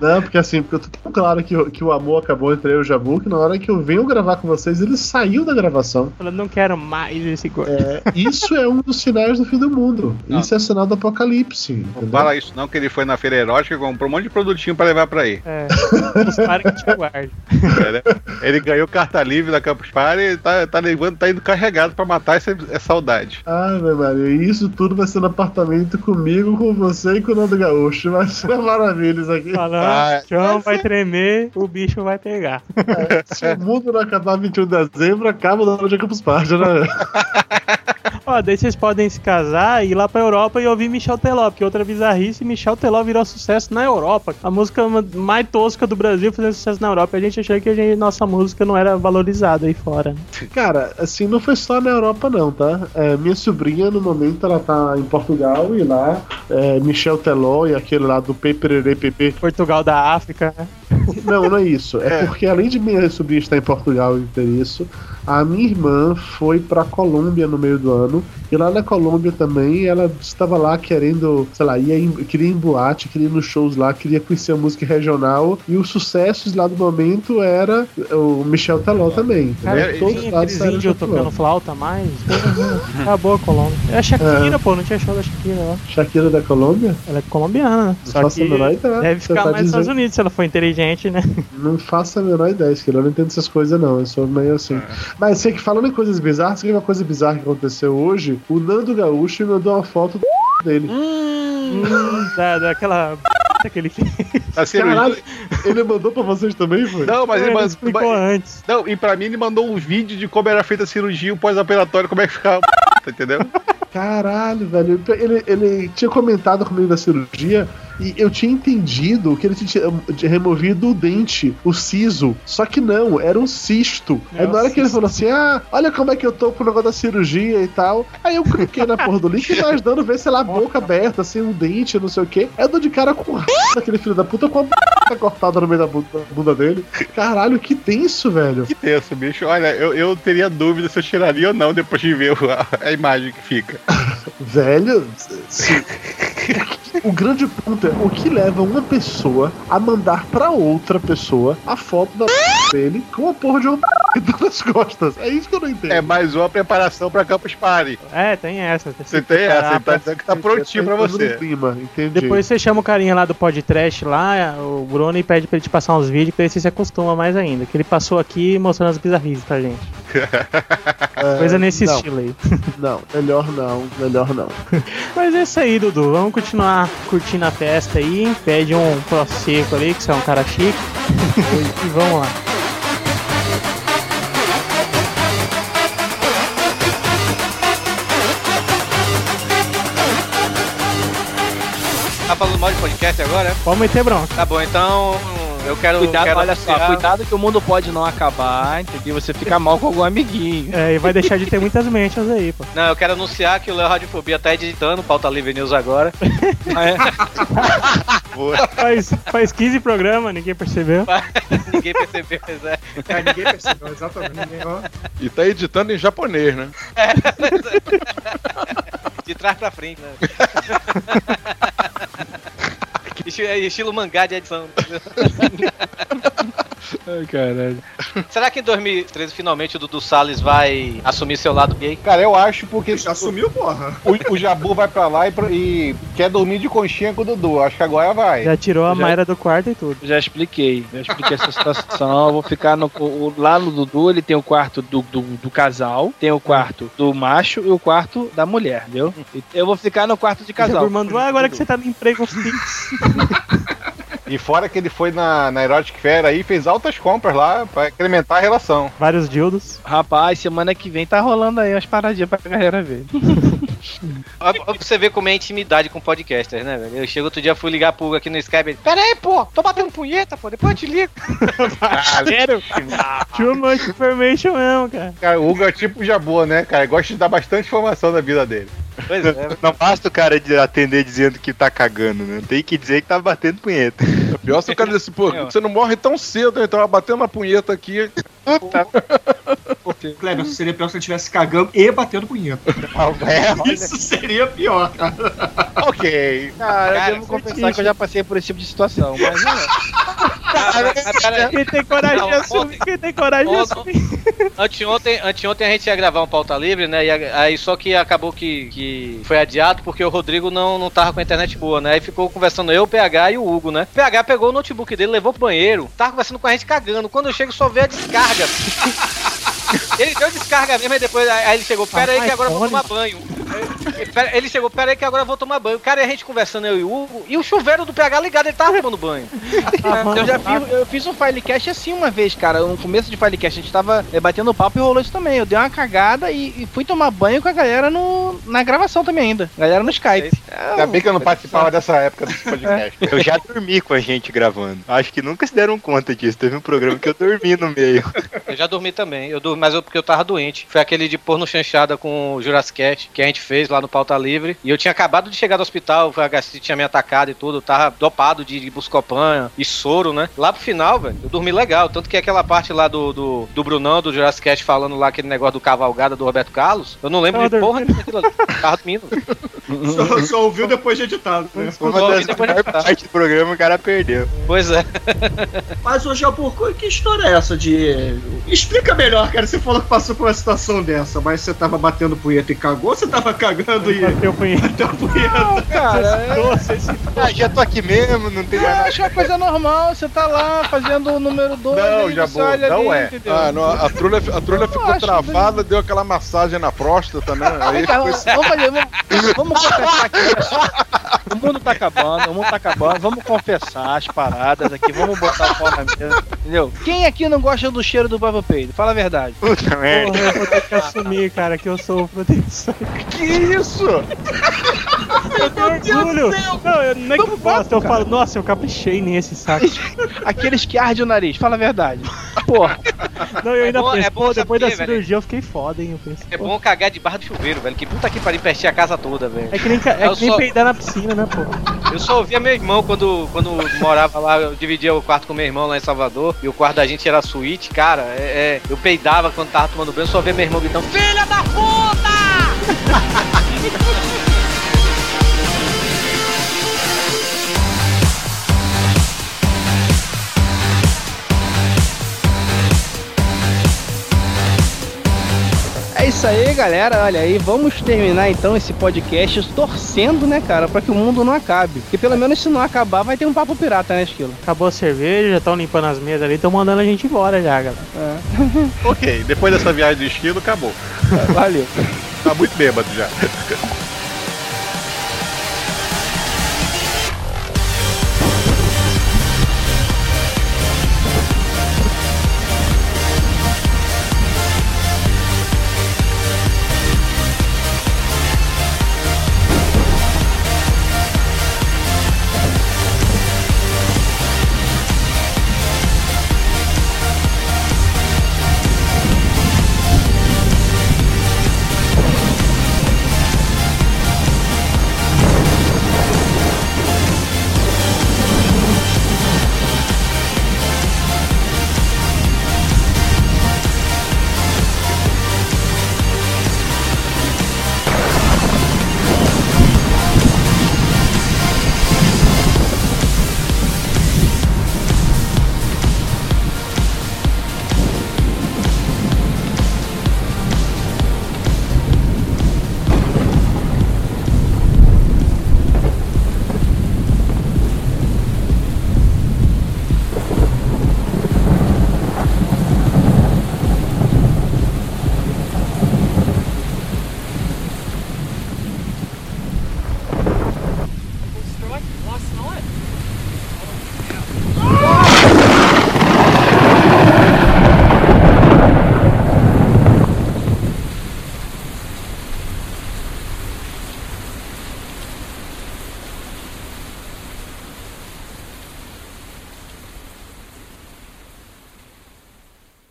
Não, porque assim, porque eu tô tão claro que, o- que o amor acabou entre eu e o Jabu, que na hora que eu venho gravar com vocês, ele saiu da gravação. Falando, não quero mais esse gordo. É, isso é um dos sinais do fim do mundo. Não. Isso é sinal do apocalipse. Não fala isso não, que ele foi na feira erótica e comprou um monte de produtinho pra levar pra aí. É, os caras que te guardam. É, né? Ele ganhou carta livre da Campus Party e tá, tá levando, tá indo carregado pra matar essa, essa saudade. Ai, meu Maria, e isso tudo vai ser no apartamento comigo, com você e com o Nando Gaúcho. Vai ser maravilha isso aqui. Falando, Ah, o chão vai tremer, o bicho vai pegar. Se o mundo não acabar 21 de dezembro, acaba o Nando de Campus Party, né? Ó, daí vocês podem se casar e ir lá pra Europa e ouvir Michel Teló, porque outra bizarrice, Michel Teló virou sucesso na Europa. A música mais tosca do Brasil fazendo sucesso na Europa. A gente achou que a gente- nossa música não era valorizada aí fora. Cara, assim, não foi só na Europa, não, tá? É, minha sobrinha, no momento, ela tá em Portugal e lá, é, Michel Teló e aquele lá do Peperere PP. Portugal da África, né? Não, não é isso. É, porque além de minha sobrinha estar em Portugal e ter isso, a minha irmã foi pra Colômbia no meio do ano. E lá na Colômbia também, ela estava lá querendo, sei lá, ia em, queria ir em boate, queria ir nos shows lá, queria conhecer a música regional. E os sucessos lá do momento era o Michel Teló também. Cara, entendeu? Todos tinha aqueles índios tocando flauta mais. Acabou a Colômbia. É a Shakira, pô, não tinha show da Shakira lá. Shakira da Colômbia? Ela é colombiana, né? Só faço que a menor ideia. deve ficar tá mais nos Estados Unidos se ela for inteligente, né? Não faço a menor ideia, que eu não entendo essas coisas, não. Eu sou meio assim. Mas sei que falando em coisas bizarras, sabe uma coisa bizarra que aconteceu hoje? O Nando Gaúcho mandou uma foto dele. Hum, da, daquela que ele fez. A cirurgia- Caralho, ele mandou pra vocês também, foi? Não, mas ele, Ele mandou. explicou antes. Não, e pra mim ele mandou um vídeo de como era feita a cirurgia, o pós-operatório, como é que ficava. Entendeu? Caralho, velho. Ele, ele tinha comentado comigo da cirurgia e eu tinha entendido que ele tinha tinha removido o dente, o siso. Só que não, era um cisto. É Aí na hora que ele cisto. falou assim: Ah, olha como é que eu tô pro negócio da cirurgia e tal. Aí eu cliquei na porra do link e imaginando ver, sei lá, a boca aberta, assim, um dente, não sei o quê. Aí eu dou de cara com daquele filho da puta com a cortada no meio da bunda, da bunda dele. Caralho, que tenso, velho. Que tenso, bicho. Olha, eu, eu teria dúvida se eu tiraria ou não depois de ver a, a imagem que fica. Velho, se- o grande ponto é o que leva uma pessoa a mandar pra outra pessoa a foto da dele com a porra de um nas costas. É isso que eu não entendo. É mais uma preparação pra Campus Party. É, tem essa. tem Você tem essa, ele tá pra- dizendo que tá prontinho no você. clima, entendi. Depois você chama o carinha lá do podcast lá, o Bruno, e pede pra ele te passar uns vídeos pra ver se se acostuma mais ainda. Que ele passou aqui mostrando as bizarrices pra gente. É, Coisa nesse não, estilo aí. Não, melhor não, melhor não. Mas é isso aí, Dudu. Vamos continuar curtindo a festa aí. Pede um prosecco ali, que você é um cara chique. e vamos lá. Podcast agora? Pode meter bronca. Tá bom, então eu quero. Cuidado, quero olha só, cuidado que o mundo pode não acabar, entendeu? Você fica mal com algum amiguinho. É, e vai deixar de ter muitas mentions aí, pô. Não, eu quero anunciar que o Léo Radiofobia tá editando Pauta Livre News agora. Faz, faz 15 programas, ninguém percebeu. Ninguém percebeu, mas é. É, ninguém percebeu, exatamente. Ninguém. E tá editando em japonês, né? De trás pra frente, né? Estilo, é estilo mangá de edição. Ai, caralho. Será que em 2013 finalmente o Dudu Salles vai assumir seu lado gay? Cara, eu acho porque. Já assumiu, porra. O, o Jabu vai pra lá e, e quer dormir de conchinha com o Dudu. Acho que agora vai. Já tirou a Já- Mayra do quarto e tudo. Já expliquei, já expliquei essa situação. Eu vou ficar no. o- lá no Dudu, ele tem o quarto do, do, do casal, tem o quarto do macho e o quarto da mulher, entendeu? Eu vou ficar no quarto de casal. Mandou agora que você tá no emprego fixo. E fora que ele foi na, na Erotic Fair aí e fez altas compras lá pra incrementar a relação. Vários dildos. Rapaz, semana que vem tá rolando aí umas paradinhas pra galera ver. Você ver como é intimidade com podcasters, né, velho? Eu chego outro dia, fui ligar pro Hugo aqui no Skype. Pera aí, pô, tô batendo punheta, pô, depois eu te ligo. Sério? Too much information mesmo, cara. Cara, o Hugo é tipo o Jabu, né, cara? Gosta de dar bastante informação da vida dele. Pois é. Não basta o cara de atender dizendo que tá cagando, né? Tem que dizer que tá batendo punheta. O pior se o cara diz assim, pô, você não morre tão cedo, então batendo uma punheta aqui. Kleber, seria pior se ele estivesse cagando e batendo punheta. É, Isso seria pior, cara. ok. Cara, Cara, eu devo confessar que eu já passei por esse tipo de situação, mas não. Quem tem coragem de assumir? Quem tem coragem de assumir? Anteontem, anteontem a gente ia gravar um pauta livre, né? E aí só que acabou que, que foi adiado porque o Rodrigo não, não tava com a internet boa, né? Aí ficou conversando eu, o PH e o Hugo, né? O PH pegou o notebook dele, levou pro banheiro, tava conversando com a gente cagando. Quando eu chego, só vê a descarga. Ele deu descarga mesmo, e depois aí ele chegou, pera aí que agora eu vou tomar banho. Ele chegou, pera aí que agora eu vou tomar banho. Cara, e a gente conversando, eu e o Hugo, e o chuveiro do PH ligado, ele tava tomando banho. Eu já fiz, eu fiz um filecast assim uma vez, cara. No começo de filecast, a gente tava é, batendo papo e rolou isso também. Eu dei uma cagada e, e fui tomar banho com a galera no, na gravação também ainda. Galera no Skype. Ainda bem que eu não participava dessa época desse podcast. Eu já dormi com a gente gravando. Acho que nunca se deram conta disso. Teve um programa que eu dormi no meio. Eu já dormi também, eu dormi, mas eu, porque eu tava doente. Foi aquele de porno chanchada com o Jurassic Cast, que a gente fez lá no Pauta Livre. E eu tinha acabado de chegar do hospital, a gastrite tinha me atacado e tudo. Eu tava dopado de, de buscopan e soro, né? Lá pro final, velho, eu dormi legal. Tanto que aquela parte lá do, do, do Brunão, do Jurassic Cast, falando lá aquele negócio do cavalgada do Roberto Carlos, eu não lembro de porra daquilo ali. Tava dormindo. Só, só ouviu depois de editado. Né? Uma das melhores partes do programa o cara perdeu. Pois é. Mas, ô Jabu, co- que história é essa de. Explica melhor, cara. Você falou que passou por uma situação dessa, mas você tava batendo punheta e cagou ou você tava cagando e. Bateu punheta. Bateu punheta. Cara, é, Nossa, esse Ah, já tô aqui mesmo, não tem nada. acho uma coisa normal. Você tá lá fazendo o número 2. Não, Jabu, não é. Ah, não, a trulha, a trulha ficou travada, deu aquela massagem na próstata, né? Aí Vem cá, ficou vamos, fazer, vamos, vamos confessar aqui. pessoal. O mundo tá acabando, o mundo tá acabando. Vamos confessar as paradas aqui, vamos botar o pau na mesa. Entendeu? Quem aqui não gosta do cheiro do próprio peido? Fala a verdade. Puta merda. Porra, eu vou ter que assumir, cara, que eu sofro disso. Que isso? Eu tenho orgulho. Não, eu nem que eu gosto, eu falo, nossa, eu caprichei nesse saco. Aqueles que ardem o nariz, fala a verdade. Porra. Não, eu É ainda bom- penso, é bom depois da saber, velho. cirurgia eu fiquei foda, hein? Eu penso, É pô. bom cagar debaixo do chuveiro, velho. Que puta que pariu, pertinha a casa toda, velho. É que nem, é Eu que nem só- peidar na piscina, né, pô? Eu só ouvia meu irmão quando, quando morava lá, eu dividia o quarto com meu irmão lá em Salvador, e o quarto da gente era suíte, cara, é, é, eu peidava quando tava tomando banho, eu só ouvia meu irmão gritando, filha da puta! isso aí, galera. Olha aí, vamos terminar então esse podcast torcendo, né, cara, pra que o mundo não acabe. Porque pelo menos se não acabar, vai ter um papo pirata, né, Esquilo? Acabou a cerveja, já estão limpando as mesas ali, estão mandando a gente embora já, galera. Ok, depois dessa viagem do esquilo, acabou. Valeu. Tá muito bêbado já.